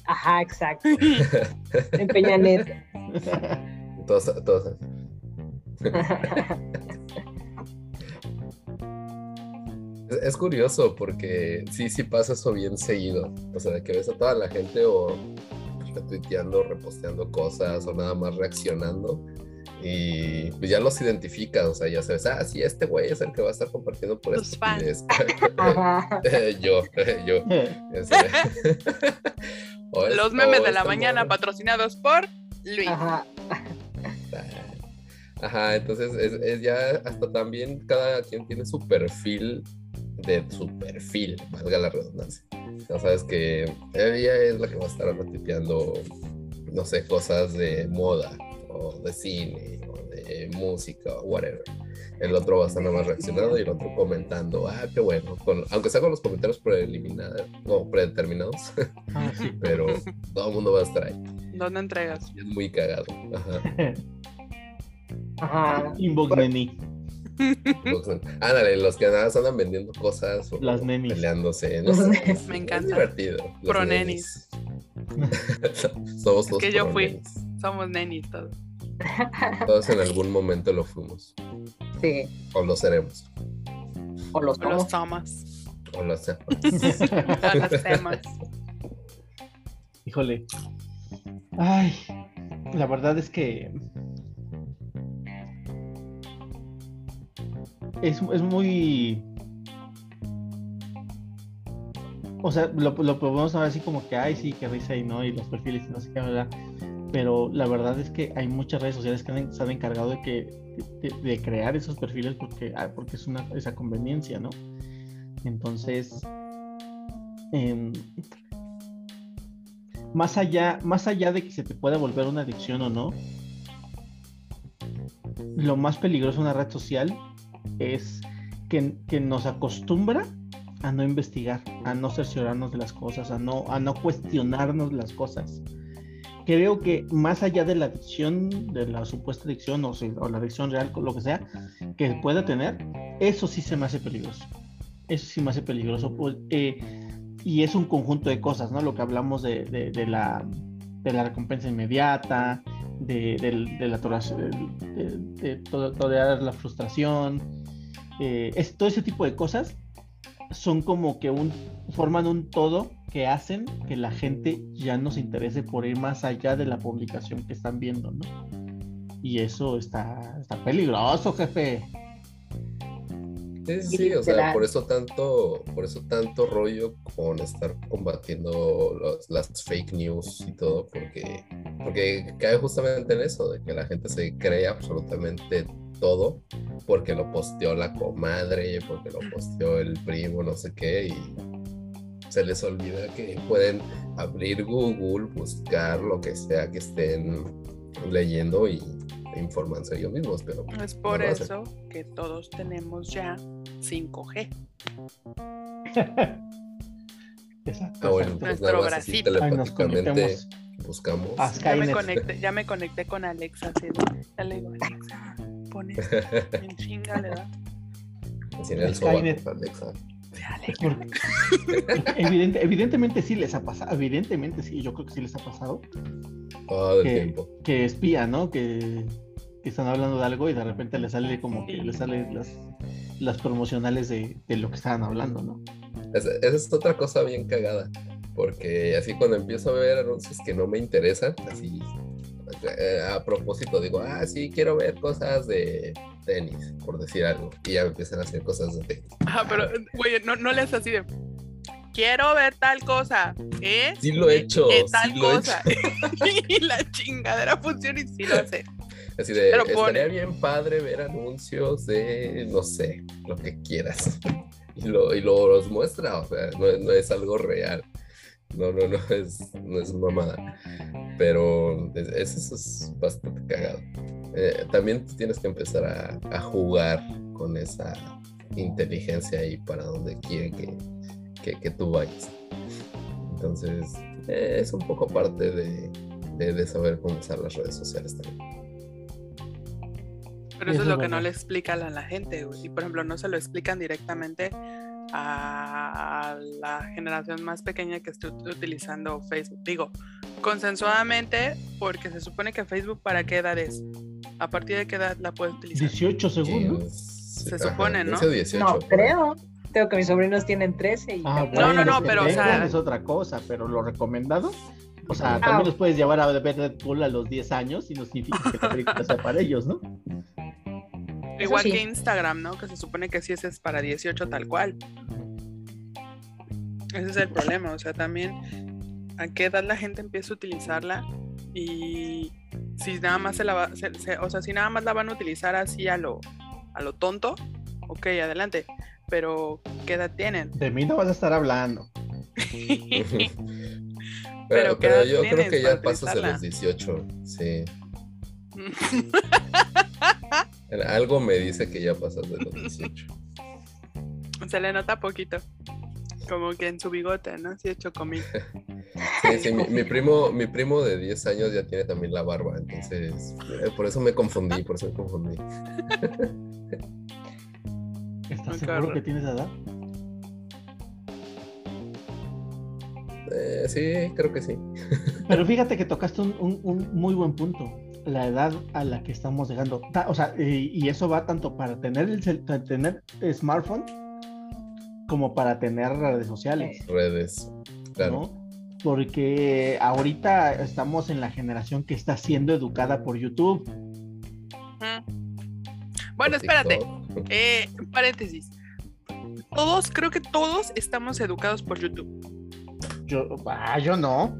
Ajá, exacto. En Peñanet. Todos- todos- Es, curioso porque sí, sí pasa eso bien seguido. O sea, de que ves a toda la gente o retuiteando, reposteando cosas o nada más reaccionando. Y pues ya los identificas, o sea, ya sabes, ah, sí, este güey es el que va a estar compartiendo por Tus fans. yo, yo. Los memes o de la mañana patrocinados por Luis. Ajá. Ajá, entonces es, es ya hasta también cada quien tiene su perfil de su perfil, valga la redundancia. Ya sabes que ella es la que va a estar ratipeando, no sé, cosas de moda o de cine o de música o whatever. El otro va a estar nada más reaccionando y el otro comentando, ah, qué bueno, con- aunque sea con los comentarios preliminares o predeterminados, Ah, sí. pero todo el mundo va a estar ahí. ¿Dónde entregas? Es muy cagado. Ajá. Ajá. Inbox. Ándale, los que nada andan vendiendo cosas o Las nenis. peleándose. no Los sé, nenis. Me Es encanta. divertido. los Pro nenis. Somos todos que yo fui. nenis. Somos nenis todos. Todos en algún momento lo fuimos. Sí. O lo seremos. O los O los tomas. O lo hacemos. A los temas. Híjole. Ay, la verdad es que es, es muy. O sea, lo, lo podemos ver así como que, ay, sí, que risa y no, y los perfiles y no sé qué, ¿verdad? Pero la verdad es que hay muchas redes sociales que han- se han encargado de que de, crear esos perfiles porque, ah, porque es una esa conveniencia, ¿no? Entonces, em, más allá, más allá de que se te pueda volver una adicción o no, lo más peligroso de una red social es que, que nos acostumbra a no investigar, a no cerciorarnos de las cosas, a no, a no cuestionarnos las cosas. Creo que más allá de la adicción, de la supuesta adicción o, la adicción real, lo que sea, que pueda tener, eso sí se me hace peligroso. Eso sí me hace peligroso. pues, eh, y es un conjunto de cosas, ¿no? Lo que hablamos de- de la, de la recompensa inmediata, de, del- de la de, de to- tolerar la frustración, eh, es, todo ese tipo de cosas son como que un forman un todo que hacen que la gente ya no se interese por ir más allá de la publicación que están viendo, ¿no? Y eso está, está peligroso, jefe. Sí, sí, sí, o sea, por eso tanto, por eso tanto rollo con estar combatiendo los- las fake news y todo, porque, porque cae justamente en eso, de que la gente se cree absolutamente todo porque lo posteó la comadre, porque lo posteó el primo, no sé qué, y se les olvida que pueden abrir Google, buscar lo que sea que estén leyendo y informarse ellos mismos, pero Es por no eso que todos tenemos ya 5G. Exacto. Ah, bueno, pues Nuestro así bracito. Ay, nos telepáticamente conectamos buscamos. a Ya me, conecté, ya me conecté con Alexa. así de- ya le digo, Alexa, pon esto en chinga, le da. Así en el Skynet. Alexa. Sí, Alexa. Porque- evidente- evidentemente sí les ha pasado, evidentemente sí, yo creo que sí les ha pasado, Todo el que, tiempo. que espía, ¿no? Que, que están hablando de algo y de repente les sale como que les salen las, las promocionales de, de lo que estaban hablando, ¿no? Esa, esa es otra cosa bien cagada. Porque así cuando empiezo a ver anuncios que no me interesan, así eh, a propósito digo, ah, sí, quiero ver cosas de tenis, por decir algo. Y ya me empiezan a hacer cosas de tenis. Ah, pero, güey, no, no le haces así de. Quiero ver tal cosa. ¿eh? Sí lo he hecho, Eh, tal sí lo he cosa. y la chingadera funciona y sí lo hace. Así de, Pero estaría bien padre ver anuncios de, no sé, lo que quieras. Y, lo, y lo, los muestra, o sea, no, no es algo real. No, no, no es, no es mamada. Pero es- eso es bastante cagado. Eh, también tienes que empezar a, a jugar con esa inteligencia ahí para donde quiere que, que, que tú vayas. Entonces, eh, es un poco parte de, de, de saber cómo usar las redes sociales también. Pero eso Eso es lo que no le explican a la gente. güey. Y por ejemplo, no se lo explican directamente a la generación más pequeña que esté ut- utilizando Facebook. Digo, consensuadamente, porque se supone que Facebook para qué edad es. ¿A partir de qué edad la puedes utilizar? 18 segundos. Se supone, ¿no? 18, No, creo. Tengo que mis sobrinos tienen 13 y Ah, No, no, no, pero, o sea- es otra cosa, pero lo recomendado, o sea, Ah. también los puedes llevar a ver Red Bull a los 10 años y no significa que la película sea para ellos, ¿no? Igual sí. que Instagram, ¿no? Que se supone que sí ese es para 18 tal cual. Ese es el problema, o sea, también a qué edad la gente empieza a utilizarla y si nada más se la va, se- se- o sea, si nada más la van a utilizar así a lo, a lo tonto, ok, adelante. Pero, ¿qué edad tienen? De mí no vas a estar hablando. Pero, Pero, ¿qué pero edad yo creo que ya pasas de los 18, sí. Algo me dice que ya pasas de los 18. Se le nota poquito. Como que en su bigote, ¿no? Sí, hecho comida. Sí, sí, mi, mi primo, mi primo de 10 años ya tiene también la barba, entonces eh, por eso me confundí, por eso me confundí. ¿Estás seguro que tienes edad? Eh, sí, creo que sí. Pero fíjate que tocaste un, un- un muy buen punto. La edad a la que estamos llegando. O sea, y, y eso va tanto para tener el para tener smartphone como para tener redes sociales. Redes, claro. ¿no? Porque ahorita estamos en la generación que está siendo educada por YouTube. Bueno, espérate. Eh, paréntesis. Todos, creo que todos estamos educados por YouTube. Yo, ah, yo no.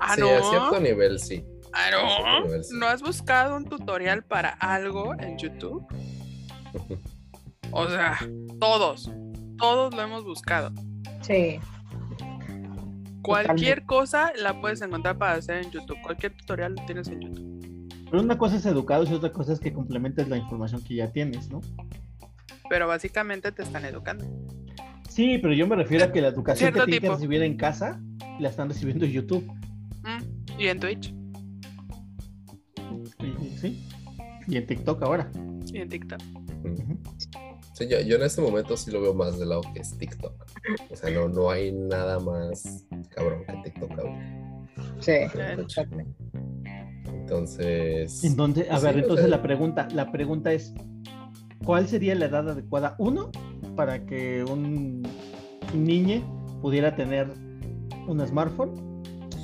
Ah, sí, no. a cierto nivel sí. No. nivel, sí. ¿No has buscado un tutorial para algo en YouTube? O sea, todos. Todos lo hemos buscado. Sí. Cualquier cosa la puedes encontrar para hacer en YouTube. Cualquier tutorial lo tienes en YouTube. Pero una cosa es educados y otra cosa es que complementes la información que ya tienes, ¿no? Pero básicamente te están educando. Sí, pero yo me refiero a que la educación que tienen que recibir en casa la están recibiendo en YouTube. Mm, Y en Twitch. Y- Sí. Y en TikTok ahora. Y en TikTok. Sí, yo, yo en este momento sí lo veo más del lado que es TikTok. O sea, no, no hay nada más cabrón que TikTok ahora. Sí. Totalmente. Entonces. Entonces, a Sí, ver, o entonces sea- la pregunta, la pregunta es, ¿cuál sería la edad adecuada? Uno, para que un niño pudiera tener un smartphone.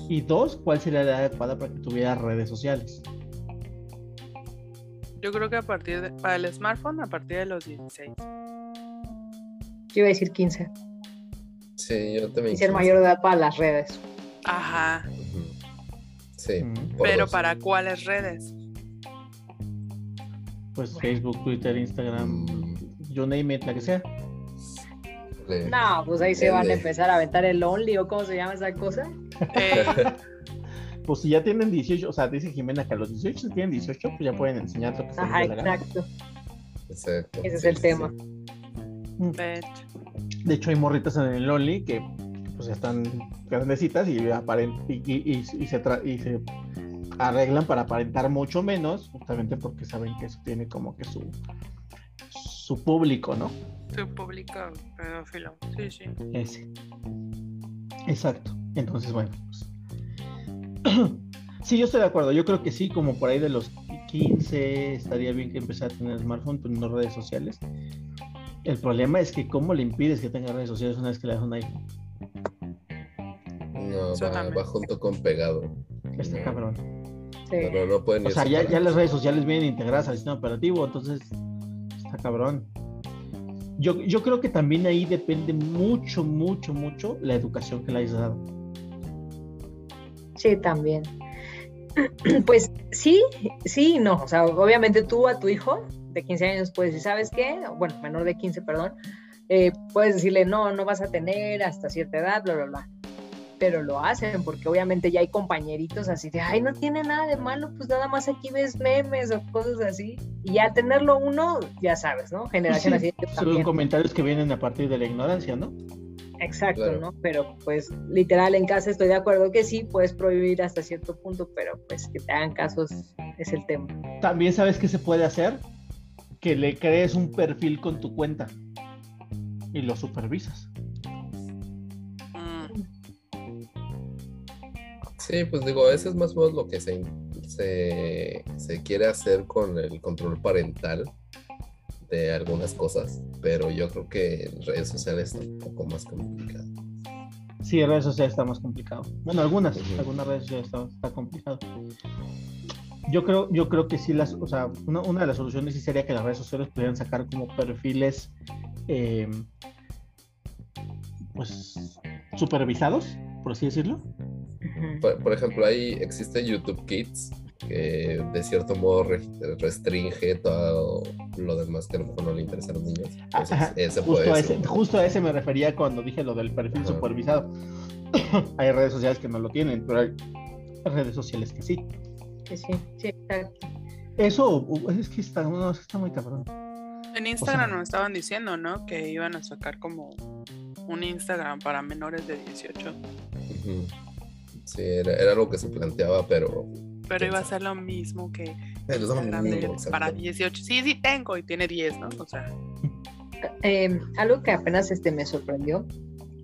Y dos, ¿cuál sería la edad adecuada para que tuviera redes sociales? Yo creo que a partir de, para el smartphone, a partir de los 16. Yo iba a decir 15. Sí, yo también. Y ser mayor de edad para las redes. Ajá. Sí. Pero dos. para cuáles redes? Pues Facebook, Twitter, Instagram, Mm. you name it, la que sea. No, pues ahí se van a empezar a aventar el Only o cómo se llama esa cosa. Eh, Pues si ya tienen 18, o sea, dice Jimena que a los 18 si tienen 18, pues ya pueden enseñar lo que se Ajá, exacto. Exacto. Ese es el sí, tema. Mm. de hecho. Hay morritas en el Lonely que pues están grandecitas y, aparent- y, y- y- y se tra- y se arreglan para aparentar mucho menos, justamente porque saben que eso tiene como que su, su público, ¿no? Tu público pedófilo. Sí, sí. Ese. Exacto. Entonces, bueno. pues. Sí, yo estoy de acuerdo. Yo creo que sí, como por ahí de los 15 estaría bien que empezara a tener smartphone, pero no redes sociales. El problema es que cómo le impides que tenga redes sociales una vez que le das un iPhone. No, va, junto con pegado. Está No, cabrón. Sí. No, no pueden O sea, ya, las redes sociales vienen integradas al sistema operativo, entonces está cabrón. Yo, yo creo que también ahí depende mucho, mucho, mucho la educación que le hayas dado. Sí, también. Pues sí, sí, y no. O sea, obviamente tú a tu hijo de 15 años puedes decir, ¿sabes qué? Bueno, menor de 15, perdón. eh, puedes decirle, no, no vas a tener hasta cierta edad, bla, bla, bla. Pero lo hacen porque obviamente ya hay compañeritos así de, ay, no tiene nada de malo, pues nada más aquí ves memes o cosas así. Y al tenerlo uno, ya sabes, ¿no? Generación Sí, así. son comentarios que vienen a partir de la ignorancia, ¿no? Exacto, Claro. ¿no? Pero pues literal en casa estoy de acuerdo que sí, puedes prohibir hasta cierto punto, pero pues que te hagan casos es el tema. También sabes qué se puede hacer, que le crees un perfil con tu cuenta y lo supervisas. Mm, Sí, pues digo, eso es más o menos lo que se, se, se quiere hacer con el control parental de algunas cosas, pero yo creo que en redes sociales está un poco más complicado. Sí, redes sociales está más complicado. Bueno, algunas, algunas redes sociales está, está complicado. Yo creo, yo creo que sí las, o sea, una, una de las soluciones sí sería que las redes sociales pudieran sacar como perfiles eh, pues supervisados, por así decirlo, por, por ejemplo, ahí existe YouTube Kids, que de cierto modo re- restringe todo lo demás que a lo mejor no le interesa a los niños. Entonces, Ajá, ese justo, puede a ser ese, uno. justo a ese me refería cuando dije lo del perfil Ajá. supervisado. hay redes sociales que no lo tienen, pero hay redes sociales que sí. Sí, sí, sí, exacto. Eso u- es que está, no, está muy cabrón. En Instagram nos estaban diciendo, ¿no? Que iban a sacar como un Instagram para menores de 18. Ujú. Sí, era, era algo que se planteaba, pero Pero iba a ser lo mismo que eh, exacto. para 18. Sí, sí, tengo y tiene 10, ¿no? O sea, Eh, algo que apenas este me sorprendió,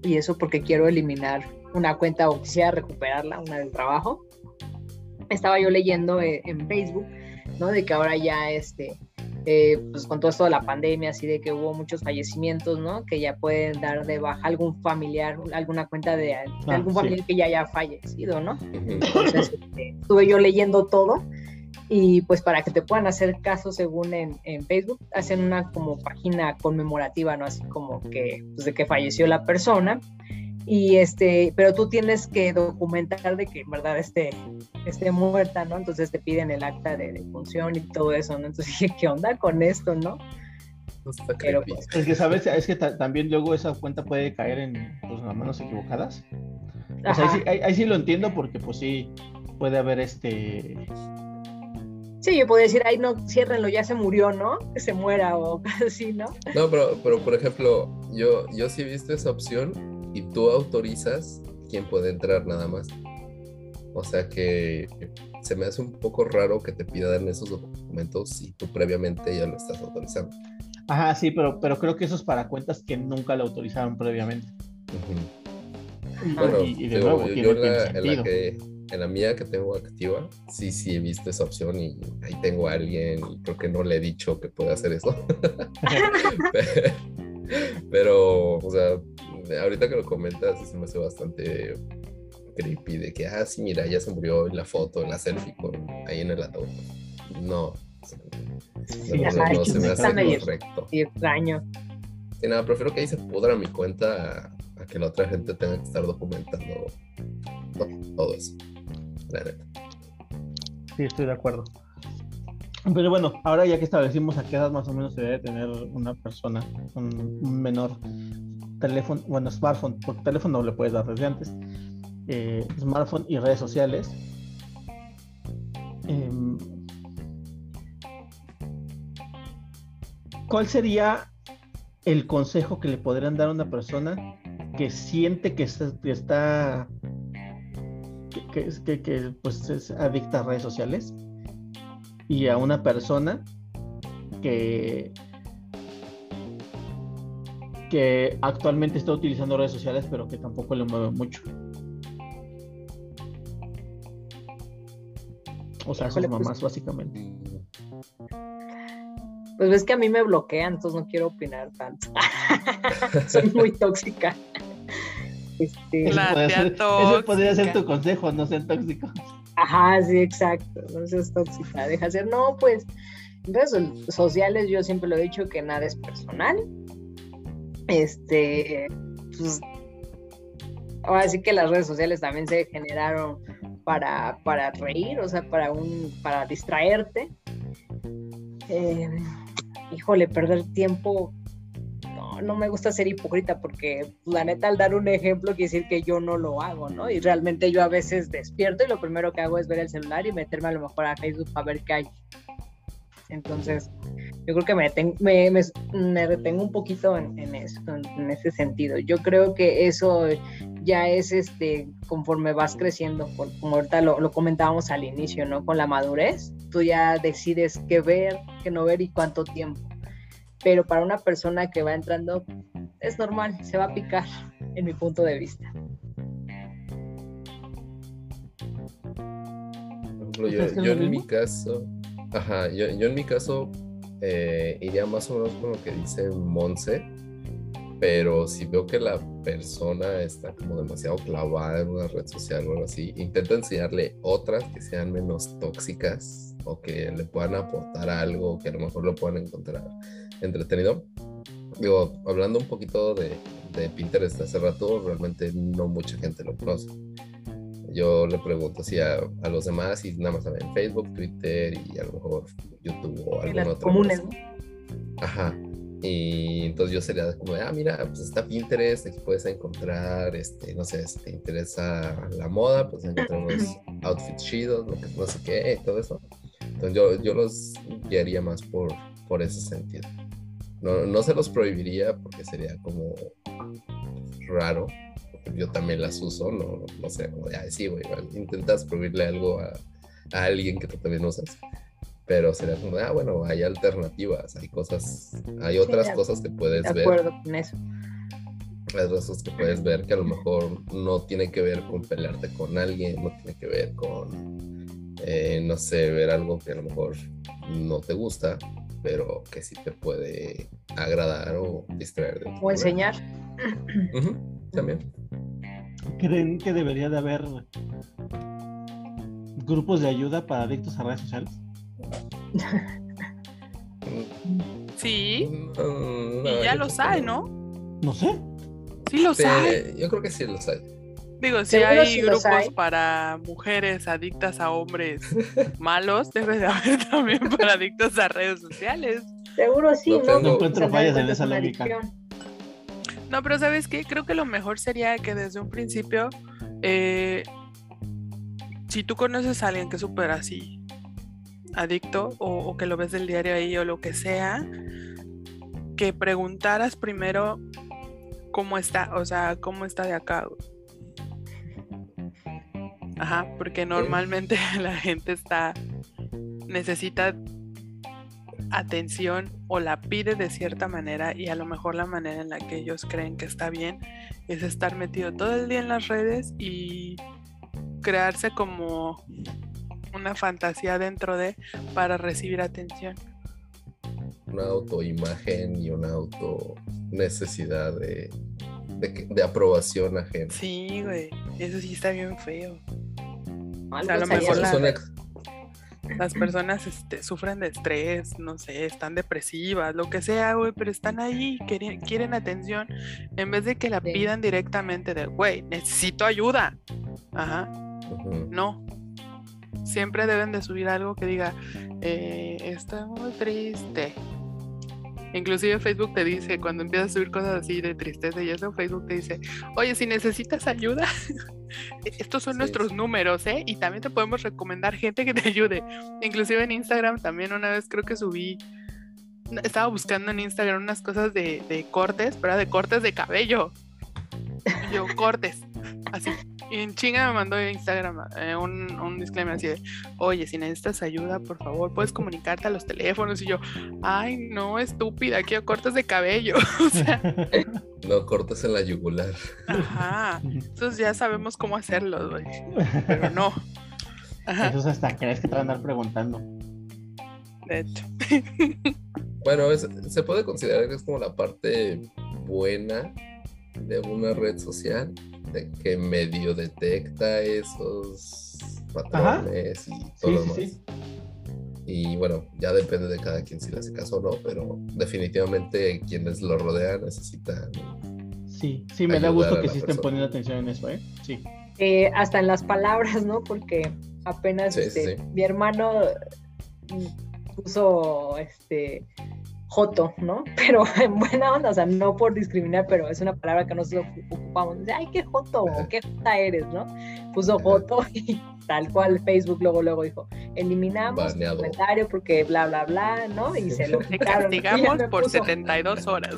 y eso porque quiero eliminar una cuenta o quisiera recuperarla, una del trabajo. Estaba yo leyendo eh, en Facebook, ¿no? De que ahora ya este, eh, pues con todo esto de la pandemia, así de que hubo muchos fallecimientos, ¿no? Que ya pueden dar de baja algún familiar, alguna cuenta de, de Ah, algún sí. familiar que ya haya fallecido, ¿no? Entonces, este, estuve yo leyendo todo y pues para que te puedan hacer caso según en, en Facebook, hacen una como página conmemorativa, ¿no? Así como que, pues de que falleció la persona. Y este, pero tú tienes que documentar de que en verdad esté, esté muerta, ¿no? Entonces te piden el acta de defunción y todo eso, ¿no? Entonces dije, ¿qué onda con esto, no? Pero, pues, Es que sabes, es que ta- también luego esa cuenta puede caer en, pues, en las manos equivocadas. Ahí, sí, ahí- ahí sí lo entiendo porque pues sí puede haber este Sí, yo podría decir, ay, no, ciérrenlo, ya se murió, ¿no? Que se muera o así, ¿no? No, pero, pero por ejemplo, yo, yo sí he visto esa opción y tú autorizas quién puede entrar nada más. O sea que se me hace un poco raro que te pidan esos documentos si tú previamente ya lo estás autorizando. Ajá, sí, pero, pero creo que eso es para cuentas que nunca lo autorizaron previamente. Bueno, y- y de digo, nuevo, yo, la, en la que, en la mía que tengo activa, sí, sí he visto esa opción y ahí tengo a alguien y creo que no le he dicho que puede hacer eso. Pero, o sea, ahorita que lo comentas, sí se me hace bastante creepy de que, ah, sí, mira, ya se murió en la foto, en la selfie con, ahí en el ataúd. No, Sí, no, ajá, no, no es que se me hace medio- correcto. Y extraño. Sí, nada, prefiero que ahí se pudra mi cuenta a, a que la otra gente tenga que estar documentando to- todo eso. La neta. Sí, estoy de acuerdo. Pero bueno, ahora ya que establecimos a qué edad más o menos se debe tener una persona, un, un menor teléfono, bueno, smartphone, porque teléfono le puedes dar desde antes, eh, smartphone y redes sociales. Em, ¿Cuál sería el consejo que le podrían dar a una persona que siente que está, que está que, que, es- que- que, pues es adicta a redes sociales y a una persona que que actualmente está utilizando redes sociales pero que tampoco le mueve mucho o sea sus pues- mamás básicamente Pues ves que a mí me bloquean, entonces no quiero opinar tanto. Soy muy tóxica. Este, ese La podría, ser, ese podría ser tóxica. tu consejo no sean tóxicos Ajá, sí, exacto. No seas tóxica. Deja ser. No, pues, en redes so- sociales yo siempre lo he dicho que nada es personal. Este, pues, ahora sí que las redes sociales también se generaron para, para reír, o sea, para un, para distraerte. Eh, híjole, perder tiempo. No, no me gusta ser hipócrita porque la neta al dar un ejemplo quiere decir que yo no lo hago, ¿no? Y realmente yo a veces despierto y lo primero que hago es ver el celular y meterme a lo mejor a Facebook para ver qué hay. Entonces, yo creo que me, retengo un poquito en, eso, en, ese sentido. Yo creo que eso ya es este conforme vas creciendo, como ahorita lo, comentábamos al inicio, ¿no? Con la madurez, tú ya decides qué ver, qué no ver y cuánto tiempo. Pero para una persona que va entrando, es normal, se va a picar, en mi punto de vista. Yo, ¿Crees que es yo lo en mi caso, ajá, yo, yo en mi caso eh, iría más o menos con lo que dice Monse, pero si veo que la persona está como demasiado clavada en una red social o algo así, intento enseñarle otras que sean menos tóxicas o que le puedan aportar algo, que a lo mejor lo puedan encontrar entretenido. Digo, hablando un poquito de, de Pinterest hace rato, realmente no mucha gente lo conoce. Yo le pregunto así a, a los demás y nada más saben Facebook, Twitter y a lo mejor YouTube o En alguna las otra comunes. Ajá. Y entonces yo sería como, ah, mira, pues está Pinterest, aquí puedes encontrar, este, no sé, si te interesa la moda, pues encontrar unos outfits chidos, no sé qué, todo eso. Entonces yo, yo los guiaría más por, por ese sentido. No, no se los prohibiría porque sería como raro. Yo también las uso, no, no sé, como de, "Ay, sí, güey, intentas prohibirle algo a, a alguien que tú también usas pero sería como, de, ah, bueno, hay alternativas, hay cosas, hay otras de- cosas que puedes De ver, acuerdo con eso. hay cosas que puedes ver que a lo mejor no tiene que ver con pelearte con alguien, no tiene que ver con, eh, no sé, ver algo que a lo mejor no te gusta, pero que sí te puede agradar o distraer. de O enseñar. También. ¿Creen que debería de haber grupos de ayuda para adictos a redes sociales? Sí, Mm, no, y ya los hay, no. ¿no? No sé. Sí los hay. yo creo que sí los hay. Digo, si hay grupos hay. para mujeres adictas a hombres malos, debe de haber también para adictos a redes sociales. Seguro sí, No ¿no? Pues, encuentro fallas en esa lógica. adicción. No, pero ¿sabes qué? Creo que lo mejor sería que desde un principio, eh, si tú conoces a alguien que es súper así, adicto, o, o que lo ves del diario ahí, o lo que sea, que preguntaras primero cómo está, o sea, cómo está de acá. Ajá, porque normalmente la gente está, necesita atención o la pide de cierta manera y a lo mejor la manera en la que ellos creen que está bien es estar metido todo el día en las redes y crearse como una fantasía dentro de para recibir atención. una autoimagen y una auto necesidad de, de, de aprobación ajena. Sí, güey, eso sí está bien feo. A lo mejor la- es una ex- Las personas este, sufren de estrés, no sé, están depresivas, lo que sea, güey, pero están ahí, quieren, quieren atención, en vez de que la Sí. pidan directamente de, güey, necesito ayuda. Ajá, no. Siempre deben de subir algo que diga, eh, estoy muy triste. Inclusive Facebook te dice, cuando empiezas a subir cosas así de tristeza y eso, Facebook te dice, oye, si necesitas ayuda, estos son Sí, nuestros sí. números, ¿eh? Y también te podemos recomendar gente que te ayude. Inclusive en Instagram también una vez creo que subí, estaba buscando en Instagram unas cosas de, de cortes, pero de cortes de cabello. Y yo, cortes, así. Y en chinga me mandó Instagram eh, un, un disclaimer así de, oye, si necesitas ayuda, por favor, puedes comunicarte a los teléfonos. Y yo, ay, no, estúpida, quiero cortes de cabello. o sea, No cortes en la yugular. ajá. Entonces ya sabemos cómo hacerlo, güey. Pero no. Ajá, Eso es hasta crees que te van a andar preguntando. de hecho. Bueno, es- se puede considerar que es como la parte buena de una red social, de que medio detecta esos patrones y todo Sí, lo sí, demás. sí. Y bueno, ya depende de cada quien si le hace caso o no, pero definitivamente quienes lo rodean necesitan. Sí, sí, me da gusto que sí estén poniendo atención en eso, ¿eh? Sí. Eh, hasta en las palabras, ¿no? Porque apenas Sí, este, sí. mi hermano puso este joto, ¿no? Pero en buena onda, o sea, no por discriminar, pero es una palabra que nosotros ocupamos. Dice, ay, qué joto, o qué jota eres, ¿no? Puso joto y tal cual Facebook luego luego dijo, eliminamos Baneado. comentario porque bla bla bla, ¿no? Y se lo castigamos por puso- 72 horas.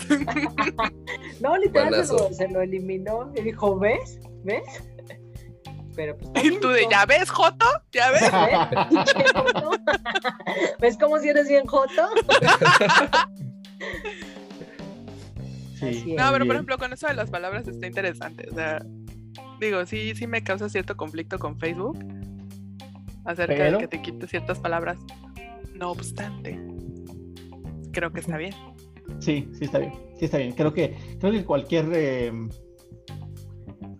No, literal se lo, se lo eliminó y dijo, ¿ves? ¿Ves? Pero pues y tú de, ¿ya ves, Joto? ¿Ya ves? ¿Ves? Pinche joto. ¿Ves cómo si eres bien joto? Sí. No, pero por ejemplo, con eso de las palabras está interesante. O sea, digo, sí, sí me causa cierto conflicto con Facebook acerca Pero- de que te quite ciertas palabras. No obstante, creo que está bien. Sí, sí está bien, sí está bien. Creo que, creo que cualquier, eh,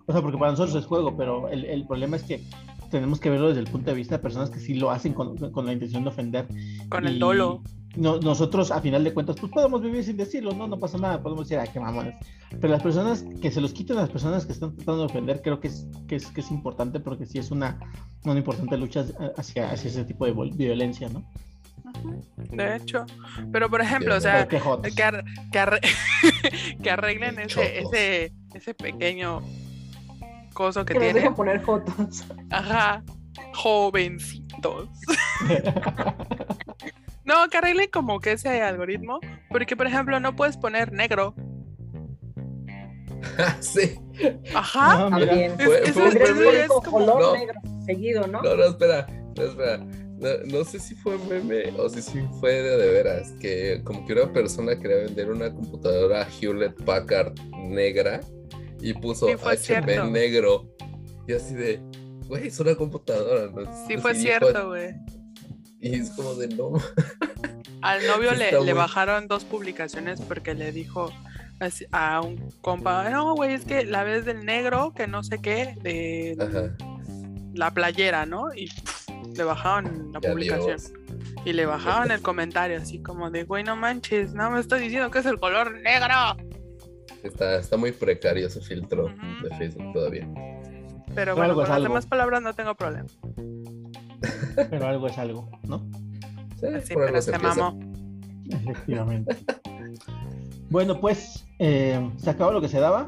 o sea, porque para nosotros es juego, pero el, el problema es que tenemos que verlo desde el punto de vista de personas que sí lo hacen con, con la intención de ofender. Con el dolo. no, nosotros a final de cuentas pues podemos vivir sin decirlo, no, no pasa nada, podemos decir, ay, qué mamones. Pero las personas que se los quiten a las personas que están tratando de ofender, creo que es, que es, que es importante porque sí es una, una importante lucha hacia, hacia ese tipo de violencia, ¿no? De hecho, pero por ejemplo, o sea, que, ar- que arre- que arreglen ese, ese, ese pequeño coso que Que nos tienen. dejen poner fotos. Ajá, jovencitos. No, que arreglen como que ese algoritmo, porque por ejemplo no puedes poner negro. sí. Ajá. Es- Fue- es- fue es- como- color No. negro seguido, ¿no? No, no, espera, no, espera. No, no sé si fue meme o si sí fue de, de veras, que como que una persona quería vender una computadora Hewlett Packard negra y puso Sí, cierto. negro. Y así de, güey, es una computadora. ¿no? Sí, Así fue cierto, güey. Y es como de, no. Al novio le, le bajaron dos publicaciones porque le dijo a un compa, no, güey, es que la vez del negro, que no sé qué, de Ajá. la playera, ¿no? Y pff, le bajaron la Y publicación. adiós. Y le bajaban el comentario, así como de, güey, no manches, no me estoy diciendo que es el color negro. Está, está muy precario ese filtro de Facebook todavía. Pero bueno, con las algo. demás palabras no tengo problema. Pero algo es algo, ¿no? Sí, pero se mamó. Efectivamente. bueno, pues eh, se acabó lo que se daba.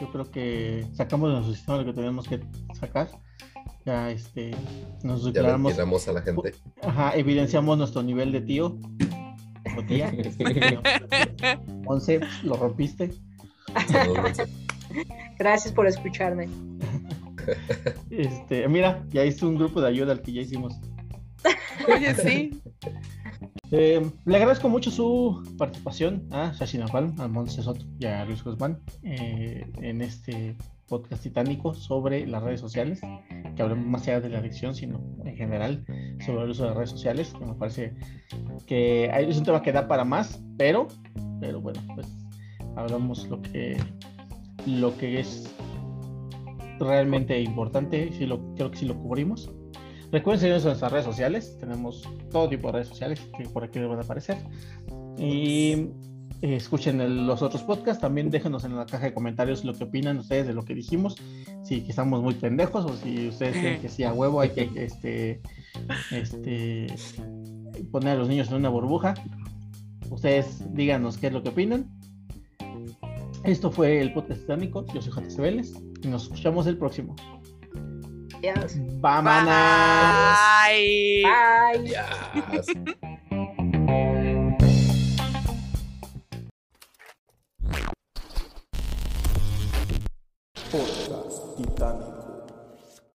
Yo creo que sacamos de nuestro sistema lo que teníamos que sacar. Ya este, nos Ya declaramos, ventilamos a la gente. ajá, evidenciamos nuestro nivel de tío o tía. 11, lo rompiste. Gracias por escucharme. Este, mira, ya hice un grupo de ayuda al que ya hicimos. Oye, sí. Eh, le agradezco mucho su participación a Shashi Napal, a Montse Soto y a Luis Guzmán eh, en este podcast titánico sobre las redes sociales, que hablemos más allá de la adicción, sino en general sobre el uso de las redes sociales, que me parece que es un tema que da para más, pero, pero bueno, pues hablamos lo que, lo que es realmente importante, sí lo, creo que sí lo cubrimos. Recuerden seguirnos en nuestras redes sociales. Tenemos todo tipo de redes sociales que por aquí les van a aparecer. Y eh, escuchen el- los otros podcasts. También déjenos en la caja de comentarios lo que opinan ustedes de lo que dijimos. Si que estamos muy pendejos o si ustedes creen que sí a huevo hay que este, este, poner a los niños en una burbuja. Ustedes díganos qué es lo que opinan. Esto fue el podcast titánico. Yo soy JC Vélez y nos escuchamos el próximo. Bye. Bye. Podcast Titanic.